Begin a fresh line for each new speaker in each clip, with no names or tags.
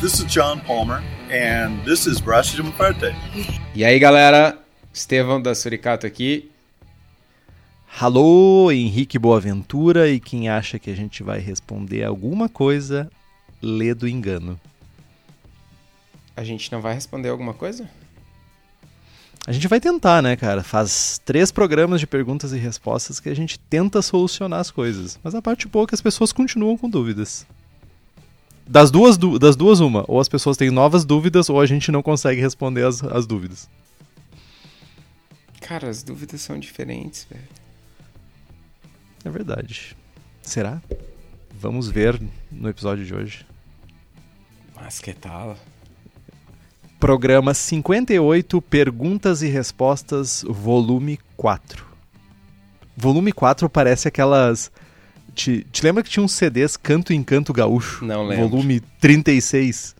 This is John Palmer, and this is Braço de Muerte.
E aí, galera? Estevão da Suricato aqui.
Alô, Henrique Boaventura e quem acha que a gente vai responder alguma coisa, lê do engano.
A gente não vai responder alguma coisa?
A gente vai tentar, né, cara? Faz três programas de perguntas e respostas que a gente tenta solucionar as coisas. Mas a parte boa é que as pessoas continuam com dúvidas. Das duas, das duas, uma. Ou as pessoas têm novas dúvidas, ou a gente não consegue responder as, as dúvidas.
Cara, as dúvidas são diferentes, velho.
É verdade. Será? Vamos ver no episódio de hoje.
Mas que tal?
Programa 58, Perguntas e Respostas, volume 4. Volume 4 parece aquelas. Te, te lembra que tinha uns CDs Canto em Canto Gaúcho?
Não lembro.
Volume 36.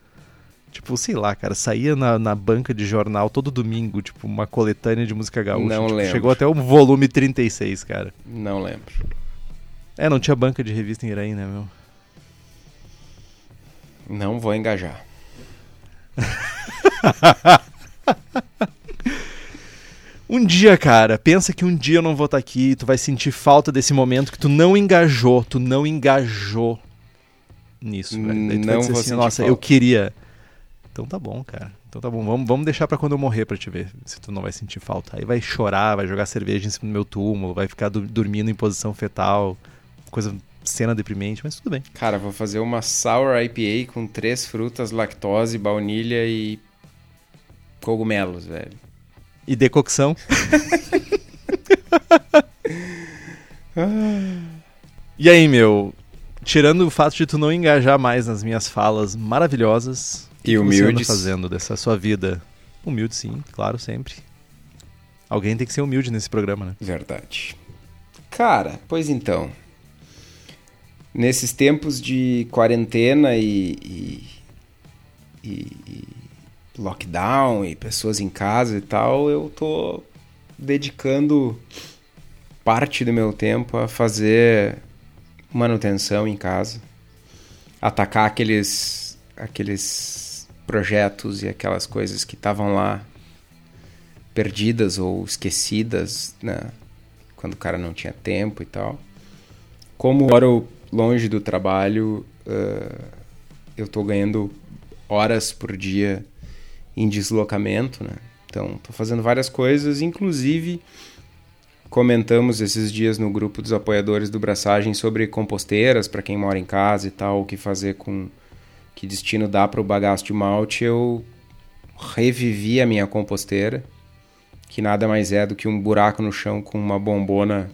Tipo, sei lá, cara, saía na, na banca de jornal todo domingo, tipo, uma coletânea de música gaúcha.
Não
tipo,
lembro.
Chegou até o volume 36, cara.
Não lembro.
É, não tinha banca de revista em Iraí, né, meu?
Não vou engajar.
Um dia, cara, pensa que um dia eu não vou estar aqui, tu vai sentir falta desse momento que tu não engajou, tu não engajou nisso, velho. Daí tu vai
Não
dizer
vou
assim, nossa,
falta."
eu queria. Então tá bom, cara. Então tá bom, vamos, vamos deixar pra quando eu morrer pra te ver se tu não vai sentir falta. Aí vai chorar, vai jogar cerveja em cima do meu túmulo, vai ficar du- dormindo em posição fetal, coisa, cena deprimente, mas tudo bem.
Cara, vou fazer uma Sour IPA com três frutas, lactose, baunilha e cogumelos, velho.
E decocção? e aí, meu? Tirando o fato de tu não engajar mais nas minhas falas maravilhosas, o que
E
que você anda fazendo dessa sua vida? Humilde, sim, claro, sempre. Alguém tem que ser humilde nesse programa, né?
Verdade. Cara, pois então. Nesses tempos de quarentena e, e, e- e lockdown e pessoas em casa e tal, eu tô dedicando parte do meu tempo a fazer manutenção em casa, atacar aqueles aqueles projetos e aquelas coisas que estavam lá perdidas ou esquecidas, né? Quando o cara não tinha tempo e tal. Como moro longe do trabalho, eh, eu tô ganhando horas por dia em deslocamento, né? Então, tô fazendo várias coisas, inclusive comentamos esses dias no grupo dos apoiadores do Braçagem sobre composteiras para quem mora em casa e tal, o que fazer com que destino dá para o bagaço de malte. Eu revivi a minha composteira, que nada mais é do que um buraco no chão com uma bombona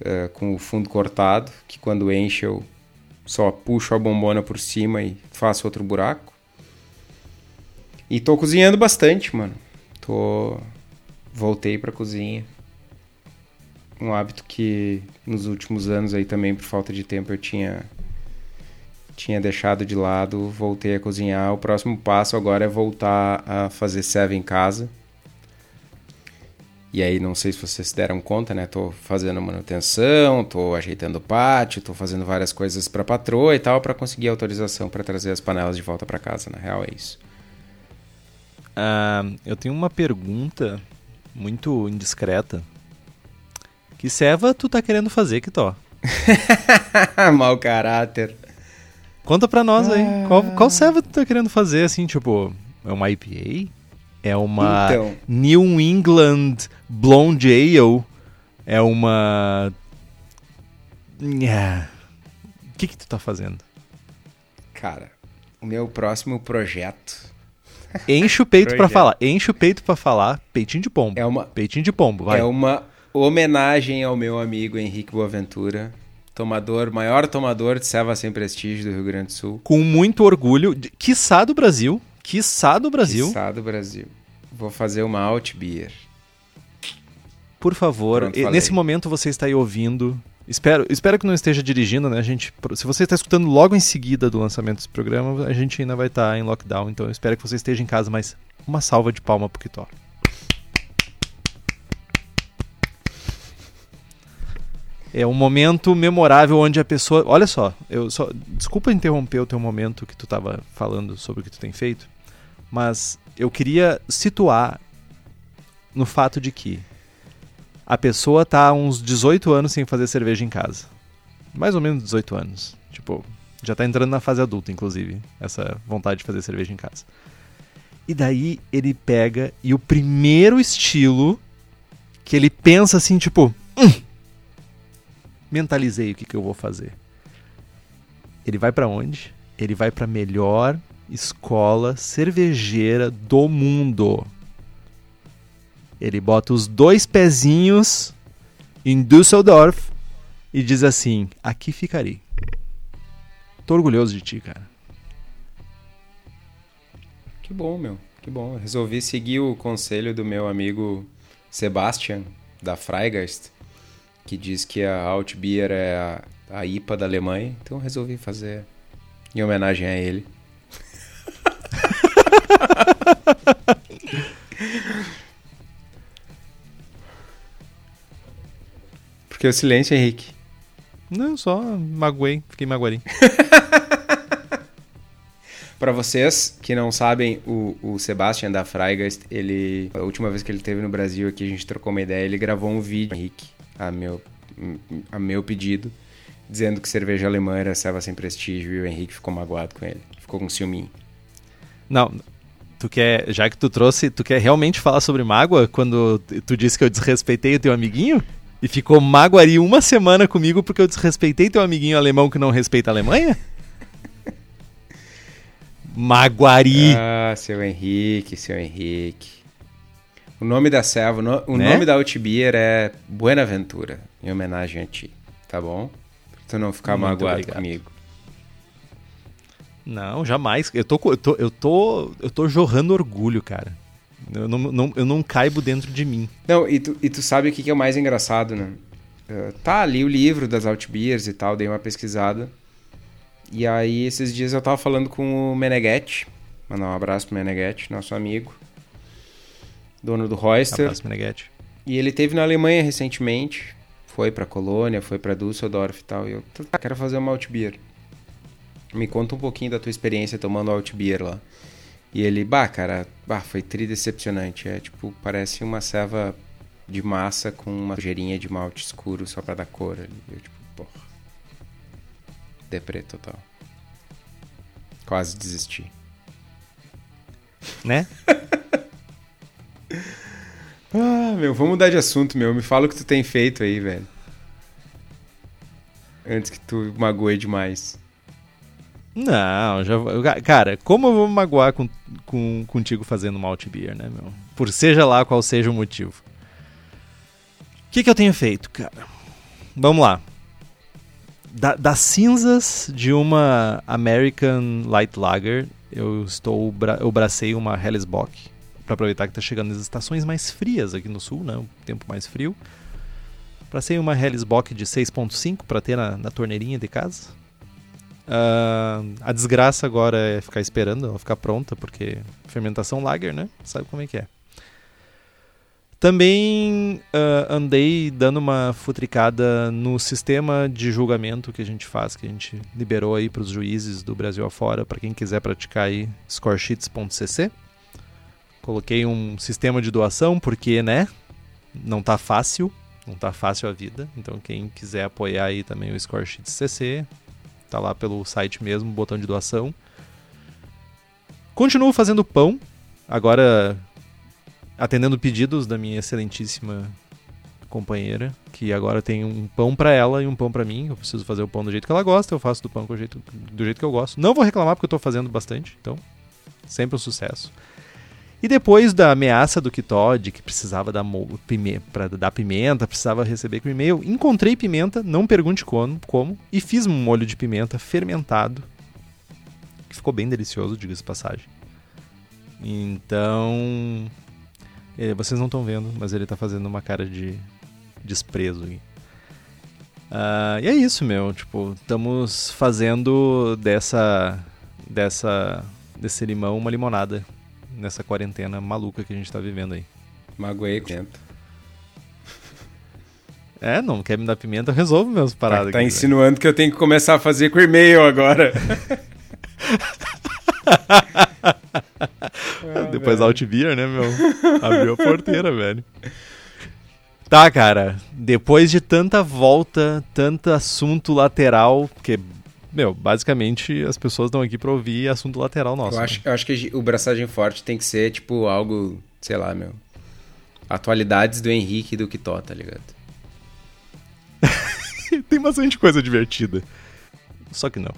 eh, com o fundo cortado, que quando enche eu só puxo a bombona por cima e faço outro buraco. E tô cozinhando bastante, mano. Tô voltei pra cozinha. Um hábito que nos últimos anos aí também por falta de tempo eu tinha tinha deixado de lado, voltei a cozinhar. O próximo passo agora é voltar a fazer serve em casa. E aí, não sei se vocês se deram conta, né? Tô fazendo manutenção, tô ajeitando o pátio, tô fazendo várias coisas pra patroa e tal, pra conseguir autorização pra trazer as panelas de volta pra casa. Na real, é isso.
Ah, eu tenho uma pergunta muito indiscreta. Que ceva tu tá querendo fazer, Kitó?
Mau caráter.
Conta pra nós aí.
Ah.
Qual, qual ceva tu tá querendo fazer, assim, tipo... É uma IPA? É uma
Então.
New England Blonde Ale? É uma... Yeah. O que que tu tá fazendo?
Cara, o meu próximo projeto
Enche o peito pra
Projeto.
falar. Enche o peito pra falar. Peitinho de pombo.
é uma,
Peitinho de pombo, vai.
é uma homenagem ao meu amigo Henrique Boaventura, tomador, maior tomador de ceva sem prestígio do Rio Grande do Sul.
Com muito orgulho. de- Quiçá do Brasil. Quiçá do Brasil.
Quiçá do Brasil. Vou fazer uma alt beer.
Por favor,
Pronto,
nesse momento você está aí ouvindo. Espero, espero que não esteja dirigindo, né, gente? Se você está escutando logo em seguida do lançamento desse programa, a gente ainda vai estar em lockdown, então espero que você esteja em casa, mas uma salva de palma pro Kitó. É um momento memorável onde a pessoa. Olha só, eu só. Desculpa interromper o teu momento que tu estava falando sobre o que tu tem feito, mas eu queria situar no fato de que a pessoa tá uns 18 anos sem fazer cerveja em casa. Mais ou menos 18 anos. Tipo, já tá entrando na fase adulta, inclusive, essa vontade de fazer cerveja em casa. E daí ele pega e o primeiro estilo que ele pensa assim, tipo, hum, mentalizei o que, que eu vou fazer. Ele vai para onde? Ele vai para melhor escola cervejeira do mundo. Ele bota os dois pezinhos em Düsseldorf e diz assim: aqui ficarei. Tô orgulhoso de ti, cara.
Que bom, meu. Que bom. Resolvi seguir o conselho do meu amigo Sebastian, da Freigeist, que diz que a Altbier é a, a IPA da Alemanha. Então resolvi fazer em homenagem a ele. Porque o silêncio, Henrique.
Não, só magoei, fiquei magoarinho.
Para vocês que não sabem, o, o Sebastian da Freigeist, ele a última vez que ele esteve no Brasil aqui, a gente trocou uma ideia, ele gravou um vídeo, Henrique, a meu a meu pedido, dizendo que cerveja alemã era serva sem prestígio e o Henrique ficou magoado com ele, ficou com ciúminho.
Não, tu quer, já que tu trouxe, tu quer realmente falar sobre mágoa quando tu disse que eu desrespeitei o teu amiguinho? E ficou magoaria uma semana comigo porque eu desrespeitei teu amiguinho alemão que não respeita a Alemanha? Maguari.
Ah, seu Henrique, seu Henrique. O nome da serva, o
Né?
nome da Outbier é Buenaventura, em homenagem a ti, tá bom? Pra tu não ficar
Muito
magoado
obrigado.
comigo.
Não, jamais. Eu tô, eu tô, eu tô, eu tô jorrando orgulho, cara. Eu não, não- eu não caibo dentro de mim.
Não, e tu, e tu sabe o que, que é o mais engraçado, né? Eh, tá ali o livro das Altbiers e tal, dei uma pesquisada. E aí, esses dias eu tava falando com o Meneghetti. Mandar um abraço pro Meneghetti, nosso amigo. Dono do Royster.
Abraço, Meneghetti.
E ele teve na Alemanha recentemente. Foi pra Colônia, foi pra Düsseldorf e tal. E eu tá, quero fazer uma Altbier. Me conta um pouquinho da tua experiência tomando Altbier lá. E ele, bah, cara, bah, foi tri decepcionante. É tipo, parece uma serva de massa com uma sujeirinha de malte escuro só pra dar cor ali. Eu, tipo, porra. Deprê total. Quase desisti.
Né?
Ah, meu, vamos mudar de assunto, meu. Me fala o que tu tem feito aí, velho. Antes que tu magoe demais.
Não, já vou- Cara, como eu vou me magoar com, com, contigo fazendo malt beer, né, meu? Por seja lá qual seja o motivo. O que, que eu tenho feito, cara? Vamos lá. Da- das cinzas de uma American Light Lager, eu estou eu bracei uma Hellesbock para aproveitar que está chegando as estações mais frias aqui no sul, né? O tempo mais frio. Bracei uma Hellesbock de 6.5 para ter na, na torneirinha de casa. Ah, a desgraça agora é ficar esperando ela ficar pronta, porque fermentação lager, né? Sabe como é que é. Também ah, andei dando uma futricada no sistema de julgamento que a gente faz, que a gente liberou aí para os juízes do Brasil afora, para quem quiser praticar aí scoresheets.cc. Coloquei um sistema de doação, porque, né? Não tá fácil, não tá fácil a vida. Então quem quiser apoiar aí também o Scoresheets.cc, tá lá pelo site mesmo, botão de doação. Continuo fazendo pão, agora atendendo pedidos da minha excelentíssima companheira, que agora tem um pão pra ela e um pão pra mim. Eu preciso fazer o pão do jeito que ela gosta, eu faço do pão com o jeito, do jeito que eu gosto. Não vou reclamar porque eu tô fazendo bastante, então sempre um sucesso. E depois da ameaça do Kitó de que precisava dar pime dar pimenta, precisava receber com e-mail, encontrei pimenta, não pergunte como, como, e fiz um molho de pimenta fermentado, que ficou bem delicioso, diga-se passagem. Então, eh, vocês não estão vendo, mas ele tá fazendo uma cara de desprezo aí. Ah, e é isso, meu. Tipo, estamos fazendo dessa, dessa, desse limão uma limonada nessa quarentena maluca que a gente tá vivendo aí.
Magoei, tenta.
É, não quer me dar pimenta, eu resolvo meus paradas.
Tá, tá
aqui,
insinuando que eu tenho que começar a fazer com e-mail agora.
velho. Depois Alt Beer, né, meu? Abriu a porteira, velho. Tá, cara. Depois de tanta volta, tanto assunto lateral, porque, meu, basicamente as pessoas estão aqui pra ouvir assunto lateral nosso.
Eu
né?
acho, eu acho que o braçagem forte tem que ser, tipo, algo, sei lá, meu. Atualidades do Henrique e do Kitó, tá ligado?
Tem bastante coisa divertida. Só que não.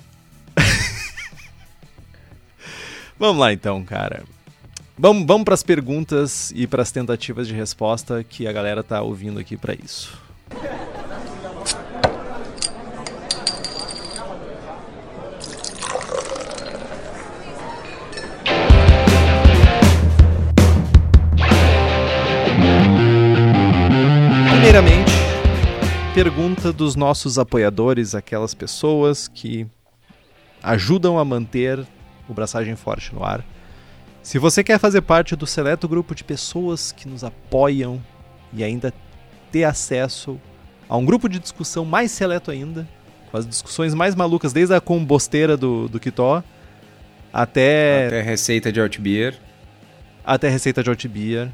vamos lá então, cara. Vamos, vamos para as perguntas e para as tentativas de resposta que a galera tá ouvindo aqui para isso. Pergunta dos nossos apoiadores, aquelas pessoas que ajudam a manter o Braçagem Forte no ar. Se você quer fazer parte do seleto grupo de pessoas que nos apoiam e ainda ter acesso a um grupo de discussão mais seleto ainda, com as discussões mais malucas, desde a combosteira do, do Kitó até,
Até receita de Outbeer.
até receita de Outbeer,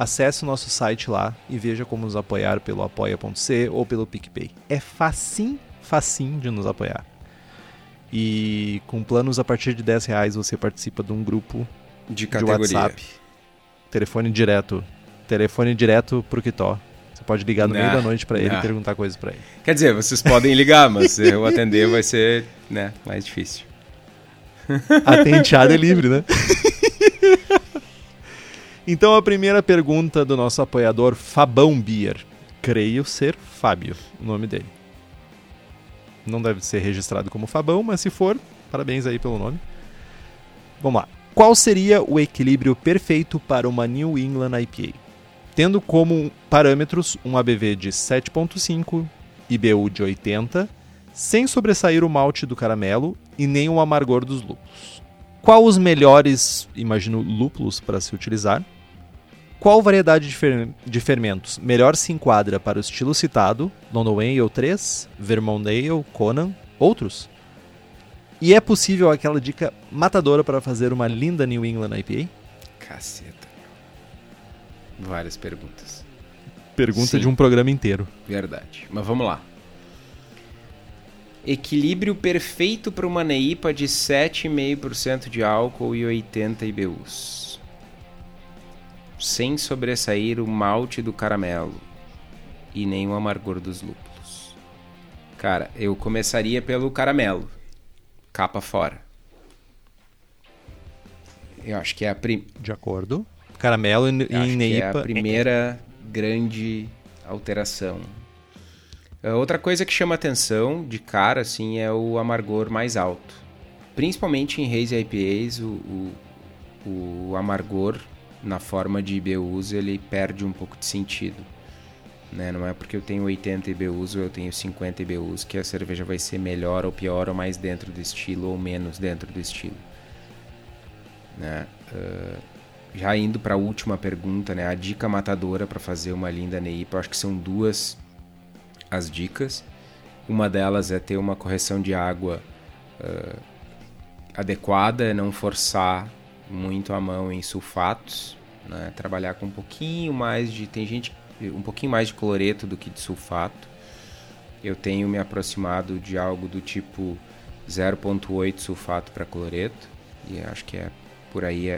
acesse o nosso site lá e veja como nos apoiar pelo apoia.c ou pelo PicPay. É facinho, facinho de nos apoiar. E com planos a partir de 10 reais você participa de um grupo
De
de
categoria.
WhatsApp. Telefone direto. Telefone direto pro Kitó. Você pode ligar no meio
Nah,
da noite pra ele
nah.
e perguntar coisas pra ele.
Quer dizer, vocês podem ligar, mas eu atender vai ser, né, mais difícil.
A tenteada é livre, né? então a primeira pergunta do nosso apoiador Fabão Beer. Creio ser Fábio, o nome dele. Não deve ser registrado como Fabão, mas se for, parabéns aí pelo nome. Vamos lá. Qual seria o equilíbrio perfeito para uma New England IPA? Tendo como parâmetros um ABV de 7.5, IBU de 80, sem sobressair o malte do caramelo e nem o amargor dos lúpulos. Qual os melhores, imagino, lúpulos para se utilizar? Qual variedade de, fer- de fermentos melhor se enquadra para o estilo citado, London Ale 3, Vermont Ale, Conan, outros? E é possível aquela dica matadora para fazer uma linda New England IPA?
Caceta. Várias perguntas.
Pergunta
Sim.
de um programa inteiro.
Verdade. Mas vamos lá. Equilíbrio perfeito para uma neipa de 7,5% de álcool e 80 IBUs. Sem sobressair o malte do caramelo e nem o amargor dos lúpulos. Cara, eu começaria pelo caramelo. Capa fora. Eu acho que é a, prim
De acordo. Caramelo e, e
acho que é
neipa.
a primeira grande alteração. Ah, Outra coisa que chama atenção de cara assim é o amargor mais alto. Principalmente em hazy IPAs, o, o, o amargor na forma de IBUs ele perde um pouco de sentido. Né? Não é porque eu tenho 80 IBUs ou eu tenho 50 IBUs que a cerveja vai ser melhor ou pior ou mais dentro do estilo ou menos dentro do estilo. Né? Ah, já indo para a última pergunta, né? A dica matadora para fazer uma linda neipa, acho que são duas as dicas. Uma delas é ter uma correção de água ah, adequada, não forçar muito a mão em sulfatos, né? Trabalhar com um pouquinho mais de tem gente um pouquinho mais de cloreto do que de sulfato. Eu tenho me aproximado de algo do tipo 0.8 sulfato para cloreto e acho que é por aí é,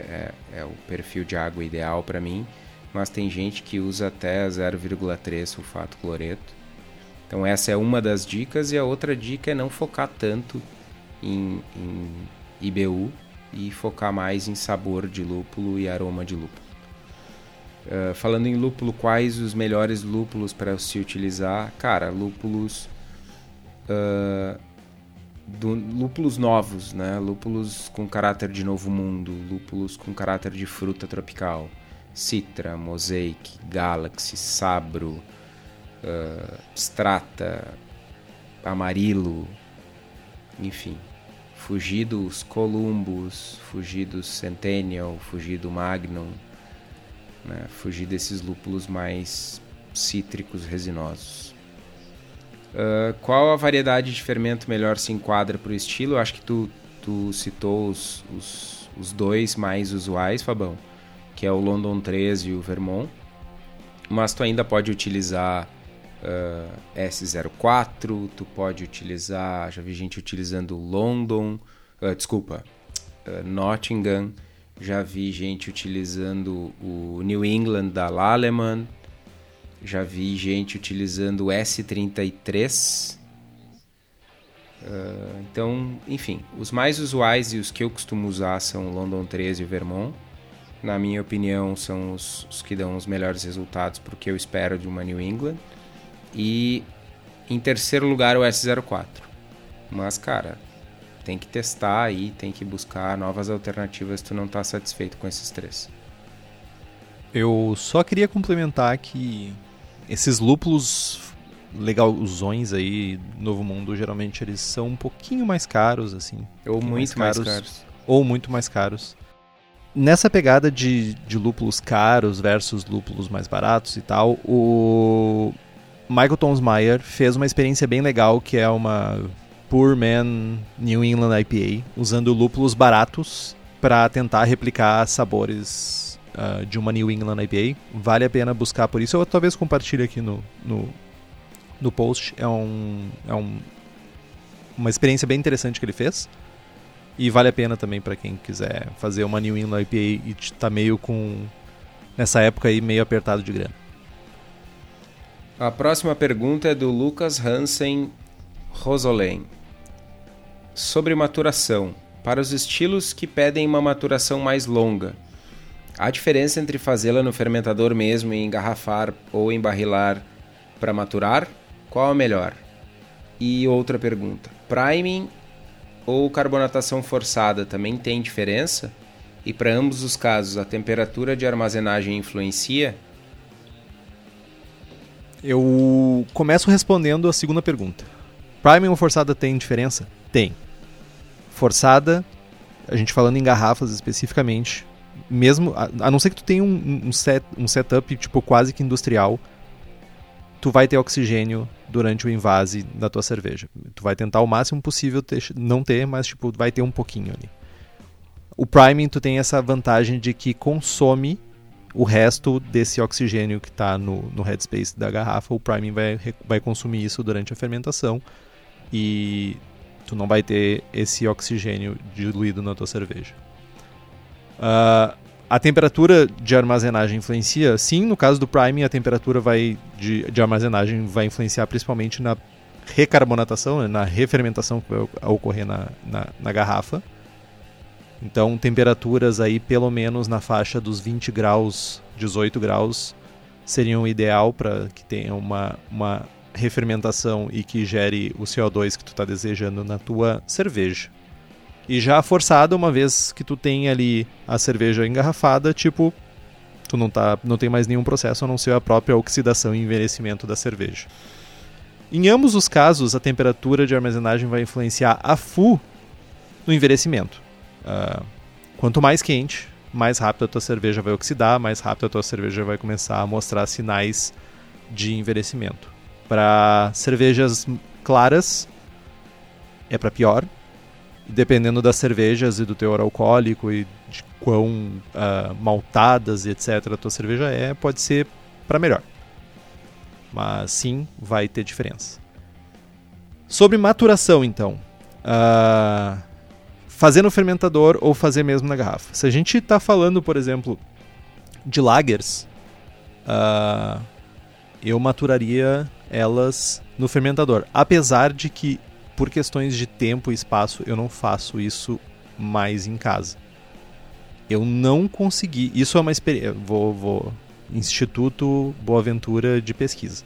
é, é o perfil de água ideal para mim, mas tem gente que usa até 0,3 sulfato cloreto. Então essa é uma das dicas e a outra dica é não focar tanto em, em IBU e focar mais em sabor de lúpulo e aroma de lúpulo. Uh, falando em lúpulo, quais os melhores lúpulos para se utilizar? Cara, lúpulos uh, do, lúpulos novos, né? Lúpulos com caráter de novo mundo, lúpulos com caráter de fruta tropical, Citra, Mosaic, Galaxy, Sabro, uh, Strata, Amarilo, enfim. Fugir dos Columbus, fugir dos Centennial, fugir do Magnum, né? fugir desses lúpulos mais cítricos, resinosos. Uh, qual a variedade de fermento melhor se enquadra para o estilo? Acho que tu, tu citou os, os, os, dois mais usuais, Fabão, que é o London 13 e o Vermont. Mas tu ainda pode utilizar uh, S04, tu pode utilizar, já vi gente utilizando London, uh, desculpa, Nottingham, já vi gente utilizando o New England da Lallemand, já vi gente utilizando o S33. Uh, então, enfim, os mais usuais e os que eu costumo usar são o London 13 e o Vermont. Na minha opinião, são os, os que dão os melhores resultados para o que eu espero de uma New England. E em terceiro lugar, o S04. Mas, cara, tem que testar aí, tem que buscar novas alternativas se tu não está satisfeito com esses três.
Eu só queria complementar que esses lúpulos legalzões aí, Novo Mundo, geralmente eles são um pouquinho mais caros, assim.
Ou muito mais caros, mais caros.
Ou muito mais caros. Nessa pegada de, de lúpulos caros versus lúpulos mais baratos e tal, o Michael Tonsmeyer fez uma experiência bem legal que é uma Poor Man New England IPA, usando lúpulos baratos para tentar replicar sabores uh, de uma New England IPA. Vale a pena buscar por isso. Eu talvez compartilhe aqui no, no, no post. É, um, é um, uma experiência bem interessante que ele fez. E vale a pena também para quem quiser fazer uma New England IPA e tá meio com. Nessa época aí, meio apertado de grana.
A próxima pergunta é do Lucas Hansen Rosolén. Sobre maturação. Para os estilos que pedem uma maturação mais longa, Há diferença entre fazê-la no fermentador mesmo e engarrafar ou embarrilar para maturar? Qual é melhor? E outra pergunta: priming ou carbonatação forçada também tem diferença? E para ambos os casos, a temperatura de armazenagem influencia?
Eu começo respondendo a segunda pergunta. Priming ou forçada tem diferença? Tem. Forçada, a gente falando em garrafas especificamente, mesmo a, a, não ser que tu tenha um, um, set, um setup tipo quase que industrial, tu vai ter oxigênio durante o invase da tua cerveja. Tu vai tentar o máximo possível ter, não ter, mas tipo vai ter um pouquinho ali. O priming tu tem essa vantagem de que consome o resto desse oxigênio que está no, no headspace da garrafa, o priming vai, vai consumir isso durante a fermentação e tu não vai ter esse oxigênio diluído na tua cerveja. Uh, a temperatura de armazenagem influencia? Sim, no caso do priming, a temperatura vai de, de armazenagem vai influenciar principalmente na recarbonatação, né, na refermentação que vai ocorrer na, na, na, garrafa. Então, temperaturas aí pelo menos na faixa dos 20 graus, 18 graus, seriam ideal para que tenha uma, uma refermentação e que gere o CO2 que tu está desejando na tua cerveja. E já forçada, uma vez que tu tem ali a cerveja engarrafada, tipo, tu não, tá, não tem mais nenhum processo a não ser a própria oxidação e envelhecimento da cerveja. Em ambos os casos, a temperatura de armazenagem vai influenciar a full no envelhecimento. Uh, quanto mais quente, mais rápido a tua cerveja vai oxidar, mais rápido a tua cerveja vai começar a mostrar sinais de envelhecimento. Para cervejas claras, é para pior, dependendo das cervejas e do teor alcoólico e de quão uh, maltadas e etc. a tua cerveja é, pode ser para melhor. Mas sim, vai ter diferença. Sobre maturação, então. Uh, fazer no fermentador ou fazer mesmo na garrafa. Se a gente está falando, por exemplo, de lagers, uh, eu maturaria elas no fermentador. Apesar de que por questões de tempo e espaço, eu não faço isso mais em casa. Eu não consegui. Isso é uma experiência. Vou, vou. Instituto Boaventura de Pesquisa.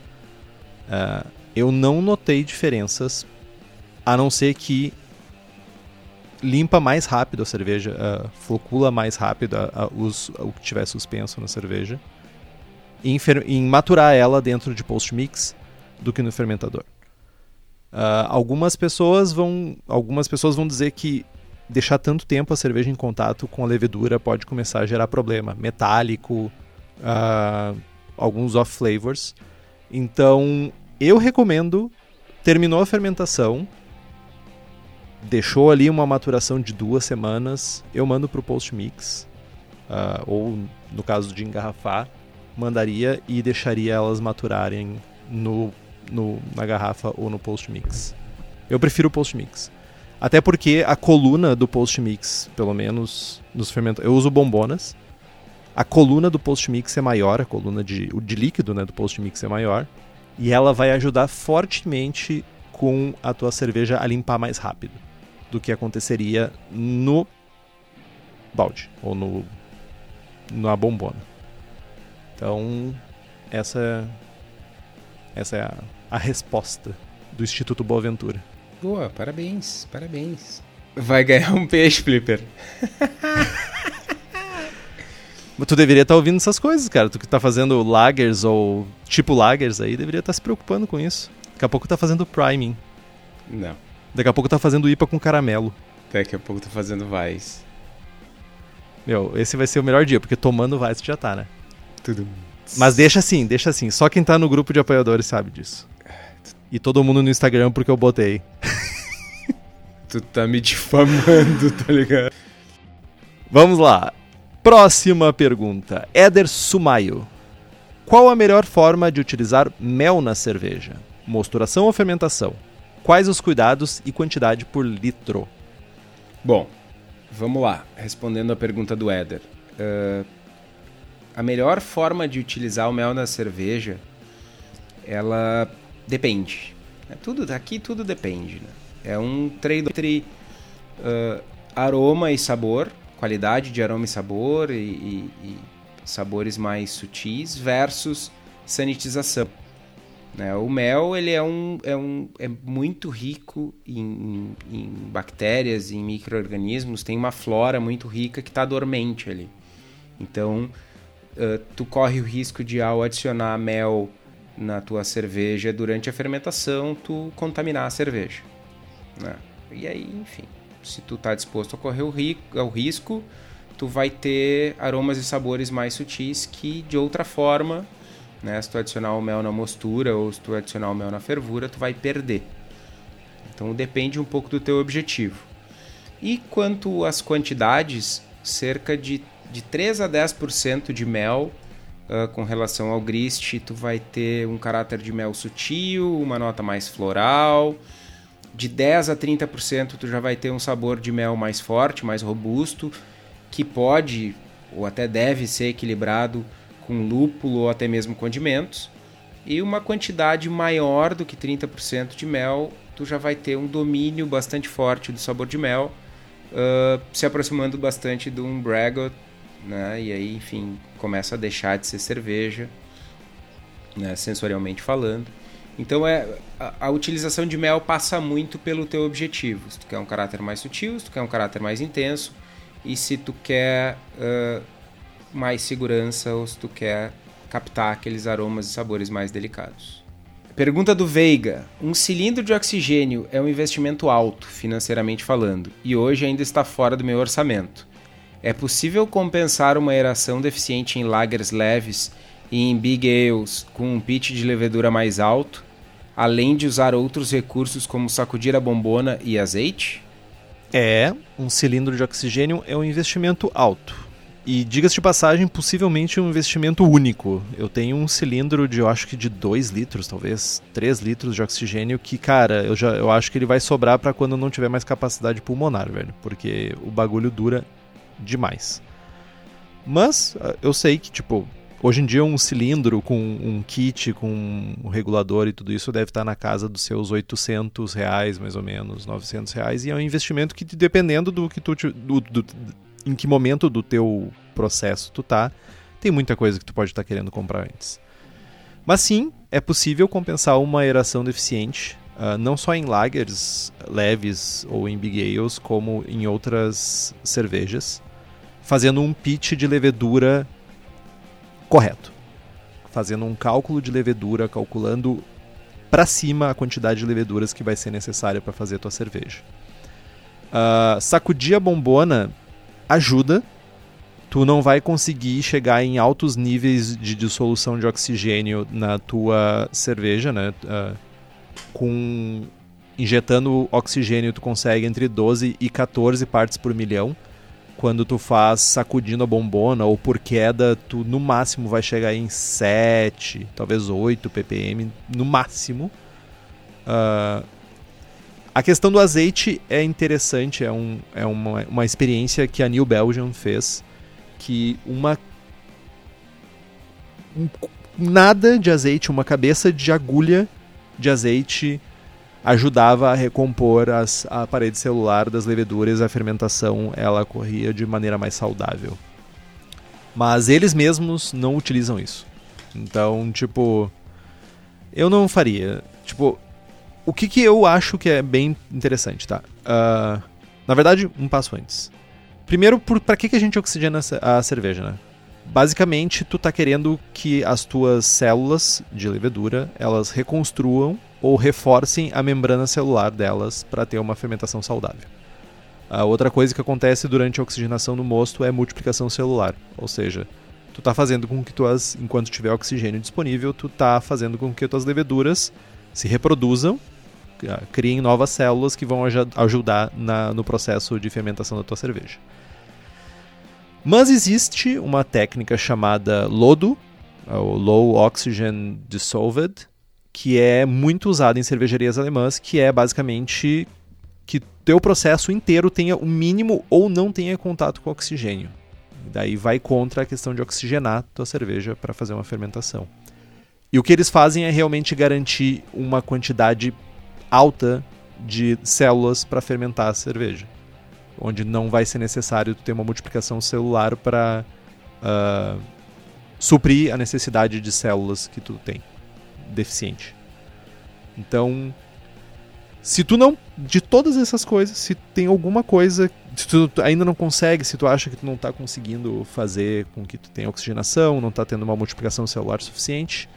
Uh, eu não notei diferenças, a não ser que limpa mais rápido a cerveja, uh, flocula mais rápido a, a, os, o que tiver suspenso na cerveja, em, em maturar ela dentro de post-mix do que no fermentador. Uh, algumas pessoas vão algumas pessoas vão dizer que deixar tanto tempo a cerveja em contato com a levedura pode começar a gerar problema metálico uh, alguns off flavors então eu recomendo terminou a fermentação, deixou ali uma maturação de duas semanas, eu mando para o post mix, uh, ou no caso de engarrafar, mandaria e deixaria elas maturarem no, no, na garrafa ou no post mix. Eu prefiro o post mix. Até porque a coluna do post mix, pelo menos nos fermentos, eu uso bombonas. A coluna do post mix é maior, a coluna de, de líquido né, do post mix é maior. E ela vai ajudar fortemente com a tua cerveja a limpar mais rápido do que aconteceria no balde ou no na bombona. Então, essa essa é a, a resposta do Instituto Boa Ventura.
Boa, parabéns, parabéns. Vai ganhar um peixe, Flipper.
Mas tu deveria estar tá ouvindo essas coisas, cara. Tu que tá fazendo lagers ou tipo lagers aí, deveria estar tá se preocupando com isso. Daqui a pouco tá fazendo priming.
Não.
Daqui a pouco tá fazendo IPA com caramelo.
Daqui a pouco tá fazendo Vice.
Meu, esse vai ser o melhor dia, porque tomando Vice já tá, né?
Tudo.
Mas deixa assim, deixa assim. Só quem tá no grupo de apoiadores sabe disso. E todo mundo no Instagram porque eu botei.
tu tá me difamando, tá ligado?
Vamos lá. Próxima pergunta. Éder Sumaio. Qual a melhor forma de utilizar mel na cerveja? Mosturação ou fermentação? Quais os cuidados e quantidade por litro?
Bom, vamos lá. Respondendo a pergunta do Éder. Uh, a melhor forma de utilizar o mel na cerveja, ela depende. É tudo aqui tudo depende. Né? É um trade entre uh, aroma e sabor qualidade de aroma e sabor e, e, e sabores mais sutis versus sanitização. Né? O mel ele é, um, é, um, é muito rico em, em bactérias, em micro-organismos, tem uma flora muito rica que está dormente ali. Então, uh, tu corre o risco de, ao adicionar mel na tua cerveja durante a fermentação, tu contaminar a cerveja. Né? E aí, enfim, se tu tá disposto a correr o, ri o risco, tu vai ter aromas e sabores mais sutis que de outra forma, né, se tu adicionar o mel na mostura ou se tu adicionar o mel na fervura, tu vai perder. Então depende um pouco do teu objetivo. E quanto às quantidades, cerca de, de 3 a 10% de mel uh, com relação ao grist, tu vai ter um caráter de mel sutil, uma nota mais floral, de 10 a 30% tu já vai ter um sabor de mel mais forte, mais robusto, que pode ou até deve ser equilibrado com lúpulo ou até mesmo condimentos. E uma quantidade maior do que 30% de mel, tu já vai ter um domínio bastante forte do sabor de mel, uh, se aproximando bastante de um Bragot, né? E aí, enfim, começa a deixar de ser cerveja, né? sensorialmente falando. Então é a, a, utilização de mel passa muito pelo teu objetivo. Se tu quer um caráter mais sutil, se tu quer um caráter mais intenso e se tu quer uh, mais segurança ou se tu quer captar aqueles aromas e sabores mais delicados. Pergunta do Veiga: Um cilindro de oxigênio é um investimento alto, financeiramente falando, e hoje ainda está fora do meu orçamento. É possível compensar uma aeração deficiente em lagers leves e em big ales com um pitch de levedura mais alto além de usar outros recursos como sacudir a bombona e azeite?
É, um cilindro de oxigênio é um investimento alto. E diga-se de passagem, possivelmente um investimento único. Eu tenho um cilindro de, eu acho que de 2 litros, talvez 3 litros de oxigênio, que, cara, eu, já, eu acho que ele vai sobrar para quando não tiver mais capacidade pulmonar, velho. Porque o bagulho dura demais. Mas ah, eu sei que, tipo, Hoje em dia um cilindro com um kit, com um regulador e tudo isso deve estar na casa dos seus 800 reais, mais ou menos, 900 reais. E é um investimento que, dependendo do que tu... Do, do, em que momento do teu processo tu tá, tem muita coisa que tu pode estar tá querendo comprar antes. Mas sim, é possível compensar uma aeração deficiente, uh, não só em lagers leves ou em big ales, como em outras cervejas, fazendo um pitch de levedura correto. Fazendo um cálculo de levedura, calculando para cima a quantidade de leveduras que vai ser necessária para fazer a tua cerveja. Uh, sacudir a bombona ajuda. Tu não vai conseguir chegar em altos níveis de dissolução de oxigênio na tua cerveja, né? Uh, com injetando oxigênio tu consegue entre 12 e 14 partes por milhão. Quando tu faz sacudindo a bombona ou por queda, tu no máximo vai chegar em 7, talvez 8 ppm, no máximo. Uh, a questão do azeite é interessante, é, um, é uma, uma experiência que a New Belgium fez, que uma um, nada de azeite, uma cabeça de agulha de azeite ajudava a recompor as, a parede celular das leveduras, a fermentação ela corria de maneira mais saudável. Mas eles mesmos não utilizam isso. Então, tipo, eu não faria. Tipo, o que, que eu acho que é bem interessante, tá? Uh, na verdade, um passo antes. Primeiro, para que, que a gente oxigena a cerveja, né? Basicamente, tu tá querendo que as tuas células de levedura, elas reconstruam ou reforcem a membrana celular delas para ter uma fermentação saudável. A outra coisa que acontece durante a oxigenação no mosto é multiplicação celular, ou seja, tu está fazendo com que tuas, enquanto tiver oxigênio disponível, tu está fazendo com que tuas leveduras se reproduzam, criem novas células que vão ajudar na, no processo de fermentação da tua cerveja. Mas existe uma técnica chamada LODO, ou Low Oxygen Dissolved, que é muito usado em cervejarias alemãs, que é basicamente que teu processo inteiro tenha o mínimo ou não tenha contato com oxigênio. Daí vai contra a questão de oxigenar tua cerveja para fazer uma fermentação. E o que eles fazem é realmente garantir uma quantidade alta de células para fermentar a cerveja, onde não vai ser necessário ter uma multiplicação celular para uh, ah, suprir a necessidade de células que tu tem deficiente. Então, se tu não. De todas essas coisas, se tem alguma coisa. Se tu ainda não consegue, se tu acha que tu não está conseguindo fazer com que tu tenha oxigenação, não está tendo uma multiplicação celular suficiente,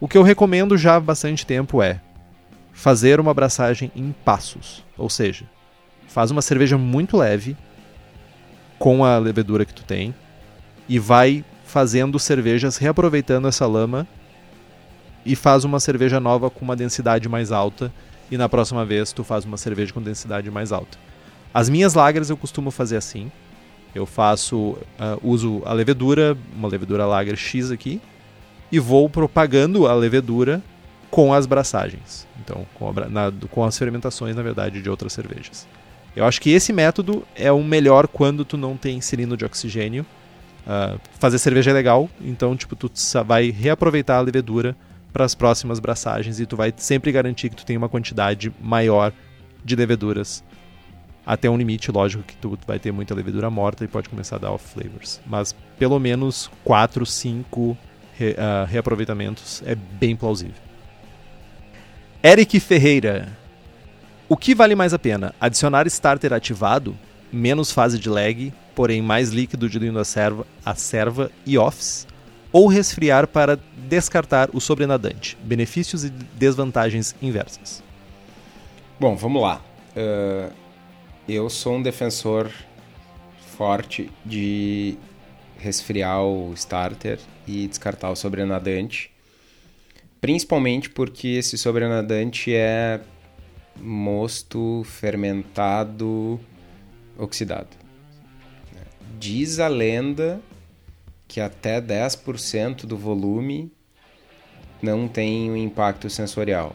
o que eu recomendo já há bastante tempo é fazer uma abraçagem em passos. Ou seja, faz uma cerveja muito leve com a levedura que tu tem e vai fazendo cervejas reaproveitando essa lama e faz uma cerveja nova com uma densidade mais alta e na próxima vez tu faz uma cerveja com densidade mais alta. As minhas lagers eu costumo fazer assim. Eu faço, uh, uso a levedura, uma levedura lager X aqui, e vou propagando a levedura com as braçagens. Então, com, a, na, com as fermentações, na verdade, de outras cervejas. Eu acho que esse método é o melhor quando tu não tem cilindro de oxigênio. Uh, fazer cerveja é legal, então tipo tu vai reaproveitar a levedura para as próximas braçagens e tu vai sempre garantir que tu tem uma quantidade maior de leveduras até um limite, lógico que tu vai ter muita levedura morta e pode começar a dar off flavors, mas pelo menos 4, 5 re, uh, reaproveitamentos é bem plausível. Eric Ferreira. O que vale mais a pena? Adicionar starter ativado, menos fase de lag, porém mais líquido diluindo a serva, a serva e offs? ou resfriar para descartar o sobrenadante. Benefícios e desvantagens inversas.
Bom, vamos lá. Uh, eu sou um defensor forte de resfriar o starter e descartar o sobrenadante, principalmente porque esse sobrenadante é mosto fermentado oxidado. Diz a lenda que até 10% do volume não tem um impacto sensorial.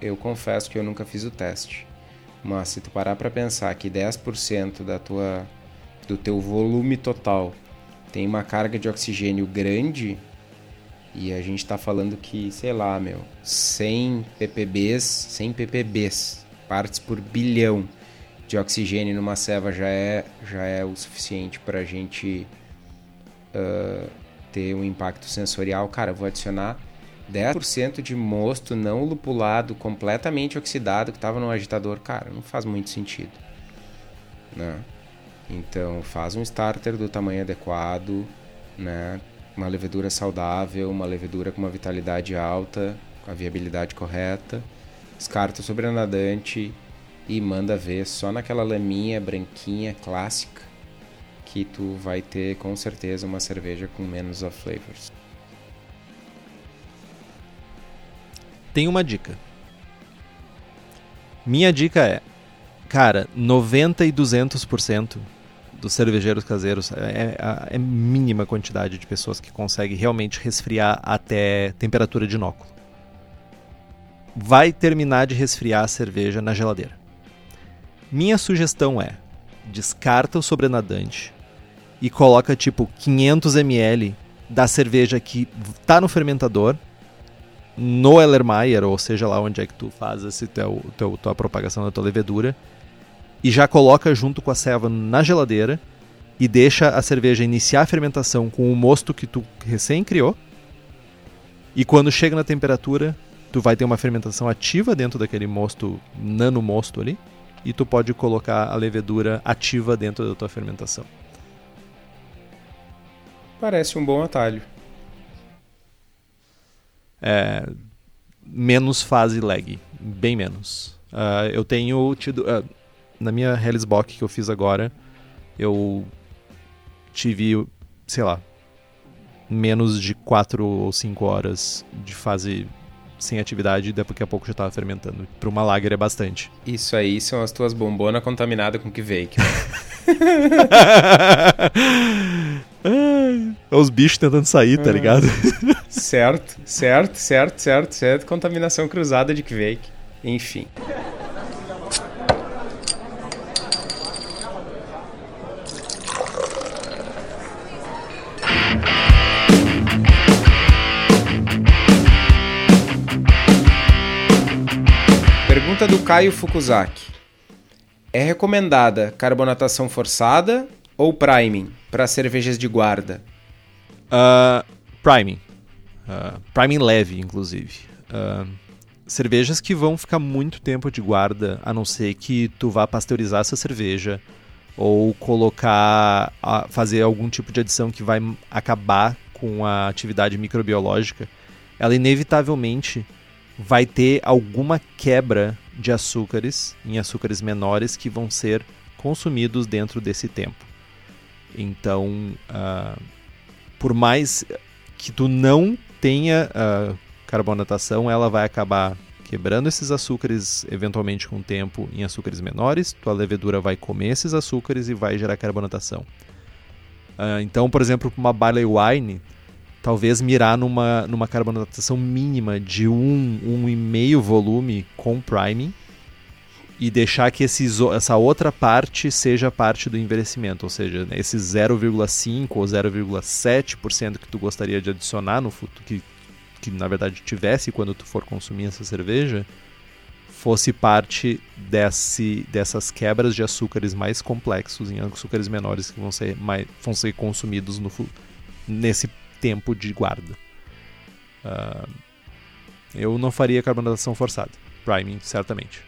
Eu confesso que eu nunca fiz o teste, mas se tu parar para pensar que 10% da tua do teu volume total tem uma carga de oxigênio grande e a gente está falando que, sei lá, meu, 100 ppbs, 100 ppbs, partes por bilhão de oxigênio numa ceva já é já é o suficiente para gente uh, ter um impacto sensorial, cara, vou adicionar 10% de mosto não lupulado, completamente oxidado, que estava no agitador, cara, não faz muito sentido. Né? Então, faz um starter do tamanho adequado, né? Uma levedura saudável, uma levedura com uma vitalidade alta, com a viabilidade correta, descarta o sobrenadante e manda ver só naquela laminha branquinha clássica que tu vai ter com certeza uma cerveja com menos off flavors.
Tem uma dica. Minha dica é, cara, 90 e 200% dos cervejeiros caseiros é, é, é mínima quantidade de pessoas que conseguem realmente resfriar até temperatura de inóculo. Vai terminar de resfriar a cerveja na geladeira. Minha sugestão é: descarta o sobrenadante e coloca tipo 500 ml da cerveja que tá no fermentador no Ellermeyer, ou seja lá onde é que tu faz esse teu, teu, tua propagação da tua levedura, e já coloca junto com a ceva na geladeira e deixa a cerveja iniciar a fermentação com o mosto que tu recém criou. E quando chega na temperatura, tu vai ter uma fermentação ativa dentro daquele mosto, nano mosto ali, e tu pode colocar a levedura ativa dentro da tua fermentação.
Parece um bom atalho
é, menos fase lag, bem menos. Uh, eu tenho tido. Uh, na minha Hellsbock que eu fiz agora, eu tive, sei lá, menos de 4 ou 5 horas de fase sem atividade e daqui a pouco já estava fermentando. Para uma lager é bastante.
Isso aí são as tuas bombonas contaminadas com que veio.
É os bichos tentando sair, tá ligado?
certo, certo, certo, certo, certo. Contaminação cruzada de Kvake. Enfim. Pergunta do Caio Fukuzaki. É recomendada carbonatação forçada ou priming para cervejas de guarda?
Uh, priming. Uh, priming leve, inclusive. Uh, cervejas que vão ficar muito tempo de guarda, a não ser que tu vá pasteurizar essa cerveja ou colocar, fazer algum tipo de adição que vai acabar com a atividade microbiológica, ela inevitavelmente vai ter alguma quebra de açúcares em açúcares menores que vão ser consumidos dentro desse tempo. Então, uh, por mais que tu não tenha uh, carbonatação, ela vai acabar quebrando esses açúcares eventualmente com o tempo em açúcares menores, tua levedura vai comer esses açúcares e vai gerar carbonatação. Uh, então, por exemplo, uma barley wine, talvez mirar numa, numa carbonatação mínima de 1, um, 1,5 um volume com priming, e deixar que esses, essa outra parte seja parte do envelhecimento, ou seja, né, esse 0,5 ou 0,7% que tu gostaria de adicionar no futuro, que, que na verdade tivesse quando tu for consumir essa cerveja, fosse parte desse, dessas quebras de açúcares mais complexos em açúcares menores que vão ser, mais, vão ser consumidos no, nesse tempo de guarda. Uh, eu não faria carbonatação forçada. Priming, certamente.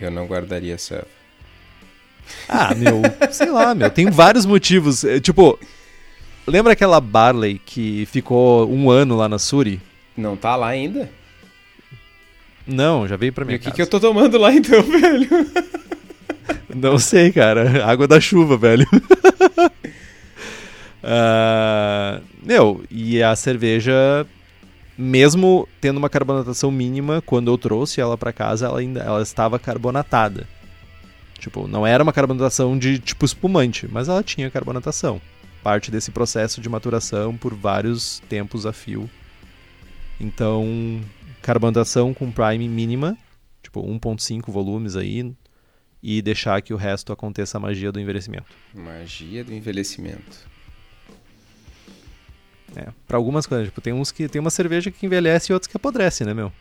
Eu não guardaria selva.
Ah, meu, sei lá, meu. Tem vários motivos. É, tipo, lembra aquela Barley que ficou um ano lá na Suri?
Não tá lá ainda?
Não, já veio pra mim.
E o que, que eu tô tomando lá então, velho?
Não sei, cara. Água da chuva, velho. uh, meu, e a cerveja mesmo tendo uma carbonatação mínima, quando eu trouxe ela para casa, ela ainda ela estava carbonatada. Tipo, não era uma carbonatação de tipo espumante, mas ela tinha carbonatação. Parte desse processo de maturação por vários tempos a fio. Então, carbonatação com prime mínima, tipo 1.5 volumes aí, e deixar que o resto aconteça a magia do envelhecimento.
Magia do envelhecimento.
É, pra algumas coisas, tipo, tem uns que tem uma cerveja que envelhece e outros que apodrece, né, meu?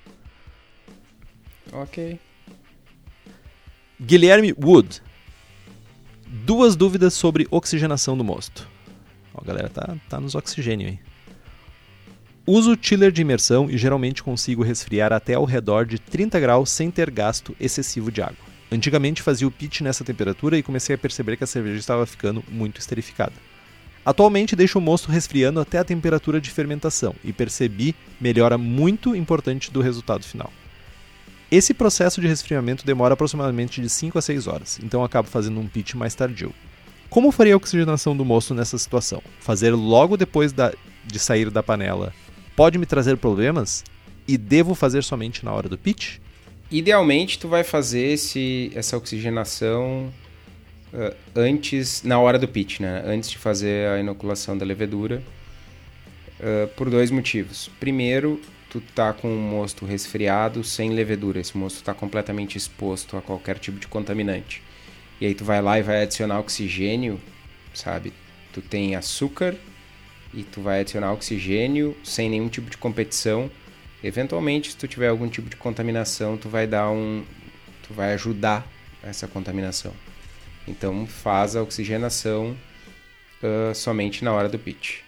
Ok.
Guilherme Wood. Duas dúvidas sobre oxigenação do mosto. Ó, a galera tá, tá nos oxigênio aí. Uso chiller de imersão e geralmente consigo resfriar até ao redor de 30 graus sem ter gasto excessivo de água. Antigamente fazia o pitch nessa temperatura e comecei a perceber que a cerveja estava ficando muito esterificada. Atualmente deixo o mosto resfriando até a temperatura de fermentação e percebi melhora muito importante do resultado final. Esse processo de resfriamento demora aproximadamente de 5 a 6 horas, então acabo fazendo um pitch mais tardio. Como faria a oxigenação do mosto nessa situação? Fazer logo depois da, de sair da panela pode me trazer problemas? E devo fazer somente na hora do pitch?
idealmente, tu vai fazer esse, essa oxigenação antes, na hora do pitch, né? Antes de fazer a inoculação da levedura, uh, por dois motivos. Primeiro, tu tá com um mosto resfriado sem levedura. Esse mosto está completamente exposto a qualquer tipo de contaminante. E aí tu vai lá e vai adicionar oxigênio, sabe? Tu tem açúcar e tu vai adicionar oxigênio sem nenhum tipo de competição. Eventualmente, se tu tiver algum tipo de contaminação, tu vai dar um tu vai ajudar essa contaminação. Então faz a oxigenação uh, somente na hora do pitch.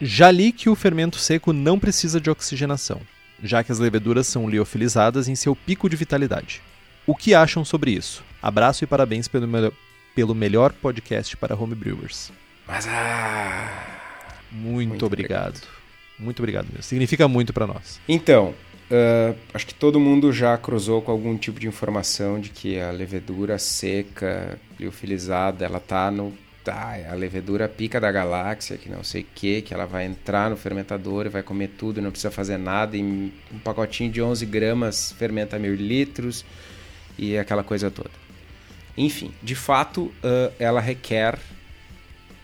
Já li que o fermento seco não precisa de oxigenação, já que as leveduras são liofilizadas em seu pico de vitalidade. O que acham sobre isso? Abraço e parabéns pelo, me pelo melhor podcast para homebrewers.
Mas ah,
muito, muito obrigado. obrigado. Muito obrigado mesmo. Significa muito para nós.
Então, uh, acho que todo mundo já cruzou com algum tipo de informação de que a levedura seca, liofilizada, ela tá no tá, é a levedura pica da galáxia, que não sei o que, que ela vai entrar no fermentador e vai comer tudo, não precisa fazer nada, e um pacotinho de 11 gramas fermenta mil litros e aquela coisa toda. Enfim, de fato, uh, ela requer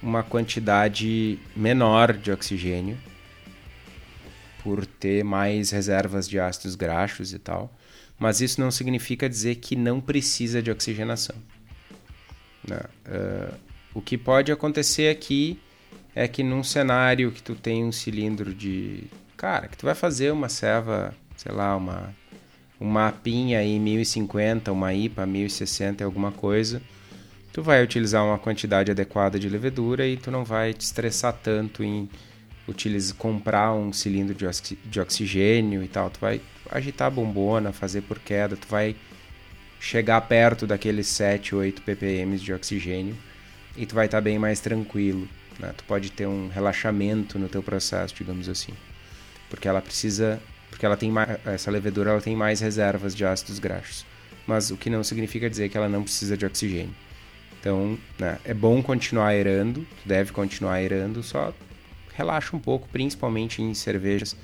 uma quantidade menor de oxigênio por ter mais reservas de ácidos graxos e tal, mas isso não significa dizer que não precisa de oxigenação. Uh, o que pode acontecer aqui é que num cenário que tu tem um cilindro de. Cara, que tu vai fazer uma serva, sei lá, uma, uma pinha aí 1050, uma IPA 1060 alguma coisa, tu vai utilizar uma quantidade adequada de levedura e tu não vai te estressar tanto em utilizar, comprar um cilindro de, oxi, de oxigênio e tal. Tu vai agitar a bombona, fazer por queda, tu vai chegar perto daqueles 7, 8 ppm de oxigênio e tu vai estar tá bem mais tranquilo. Né? Tu pode ter um relaxamento no teu processo, digamos assim, porque ela precisa, porque ela tem mais, essa levedura ela tem mais reservas de ácidos graxos, mas o que não significa dizer que ela não precisa de oxigênio. Então, né, é bom continuar aerando, tu deve continuar aerando, só relaxa um pouco, principalmente em cervejas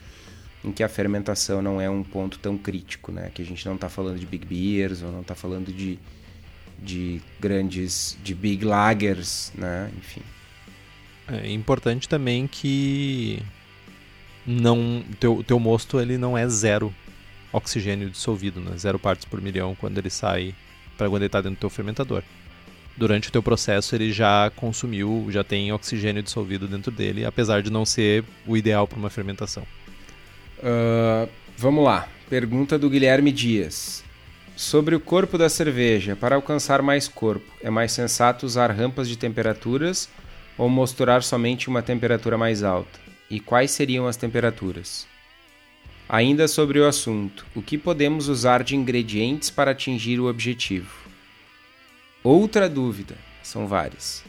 em que a fermentação não é um ponto tão crítico, né? Que a gente não está falando de big beers ou não está falando de de grandes, de big lagers, né? Enfim.
É importante também que não teu teu mosto ele não é zero oxigênio dissolvido, né? Zero partes por milhão quando ele sai para quando ele está dentro do teu fermentador. Durante o teu processo ele já consumiu, já tem oxigênio dissolvido dentro dele, apesar de não ser o ideal para uma fermentação.
Uh, vamos lá. Pergunta do Guilherme Dias. Sobre o corpo da cerveja, para alcançar mais corpo, é mais sensato usar rampas de temperaturas ou misturar somente uma temperatura mais alta? E quais seriam as temperaturas? Ainda sobre o assunto, o que podemos usar de ingredientes para atingir o objetivo? Outra dúvida, são várias.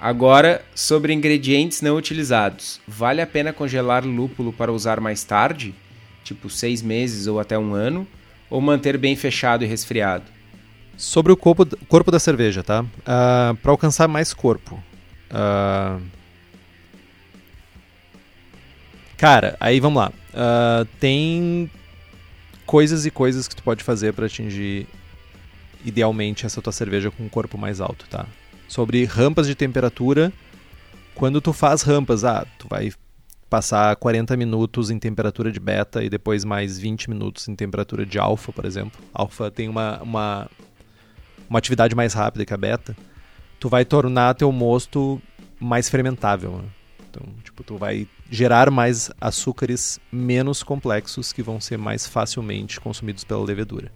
Agora, sobre ingredientes não utilizados, vale a pena congelar lúpulo para usar mais tarde? Tipo seis meses ou até um ano? ou manter bem fechado e resfriado?
Sobre o corpo, corpo da cerveja, tá? Uh, ah, Para alcançar mais corpo. Uh... Cara, aí vamos lá. Uh, tem coisas e coisas que tu pode fazer para atingir idealmente essa tua cerveja com um corpo mais alto, tá? Sobre rampas de temperatura, quando tu faz rampas, ah, tu vai passar 40 minutos em temperatura de beta e depois mais 20 minutos em temperatura de alfa, por exemplo. Alfa tem uma, uma, uma atividade mais rápida que a beta. Tu vai tornar teu mosto mais fermentável. Né? Então, tipo, tu vai gerar mais açúcares menos complexos que vão ser mais facilmente consumidos pela levedura.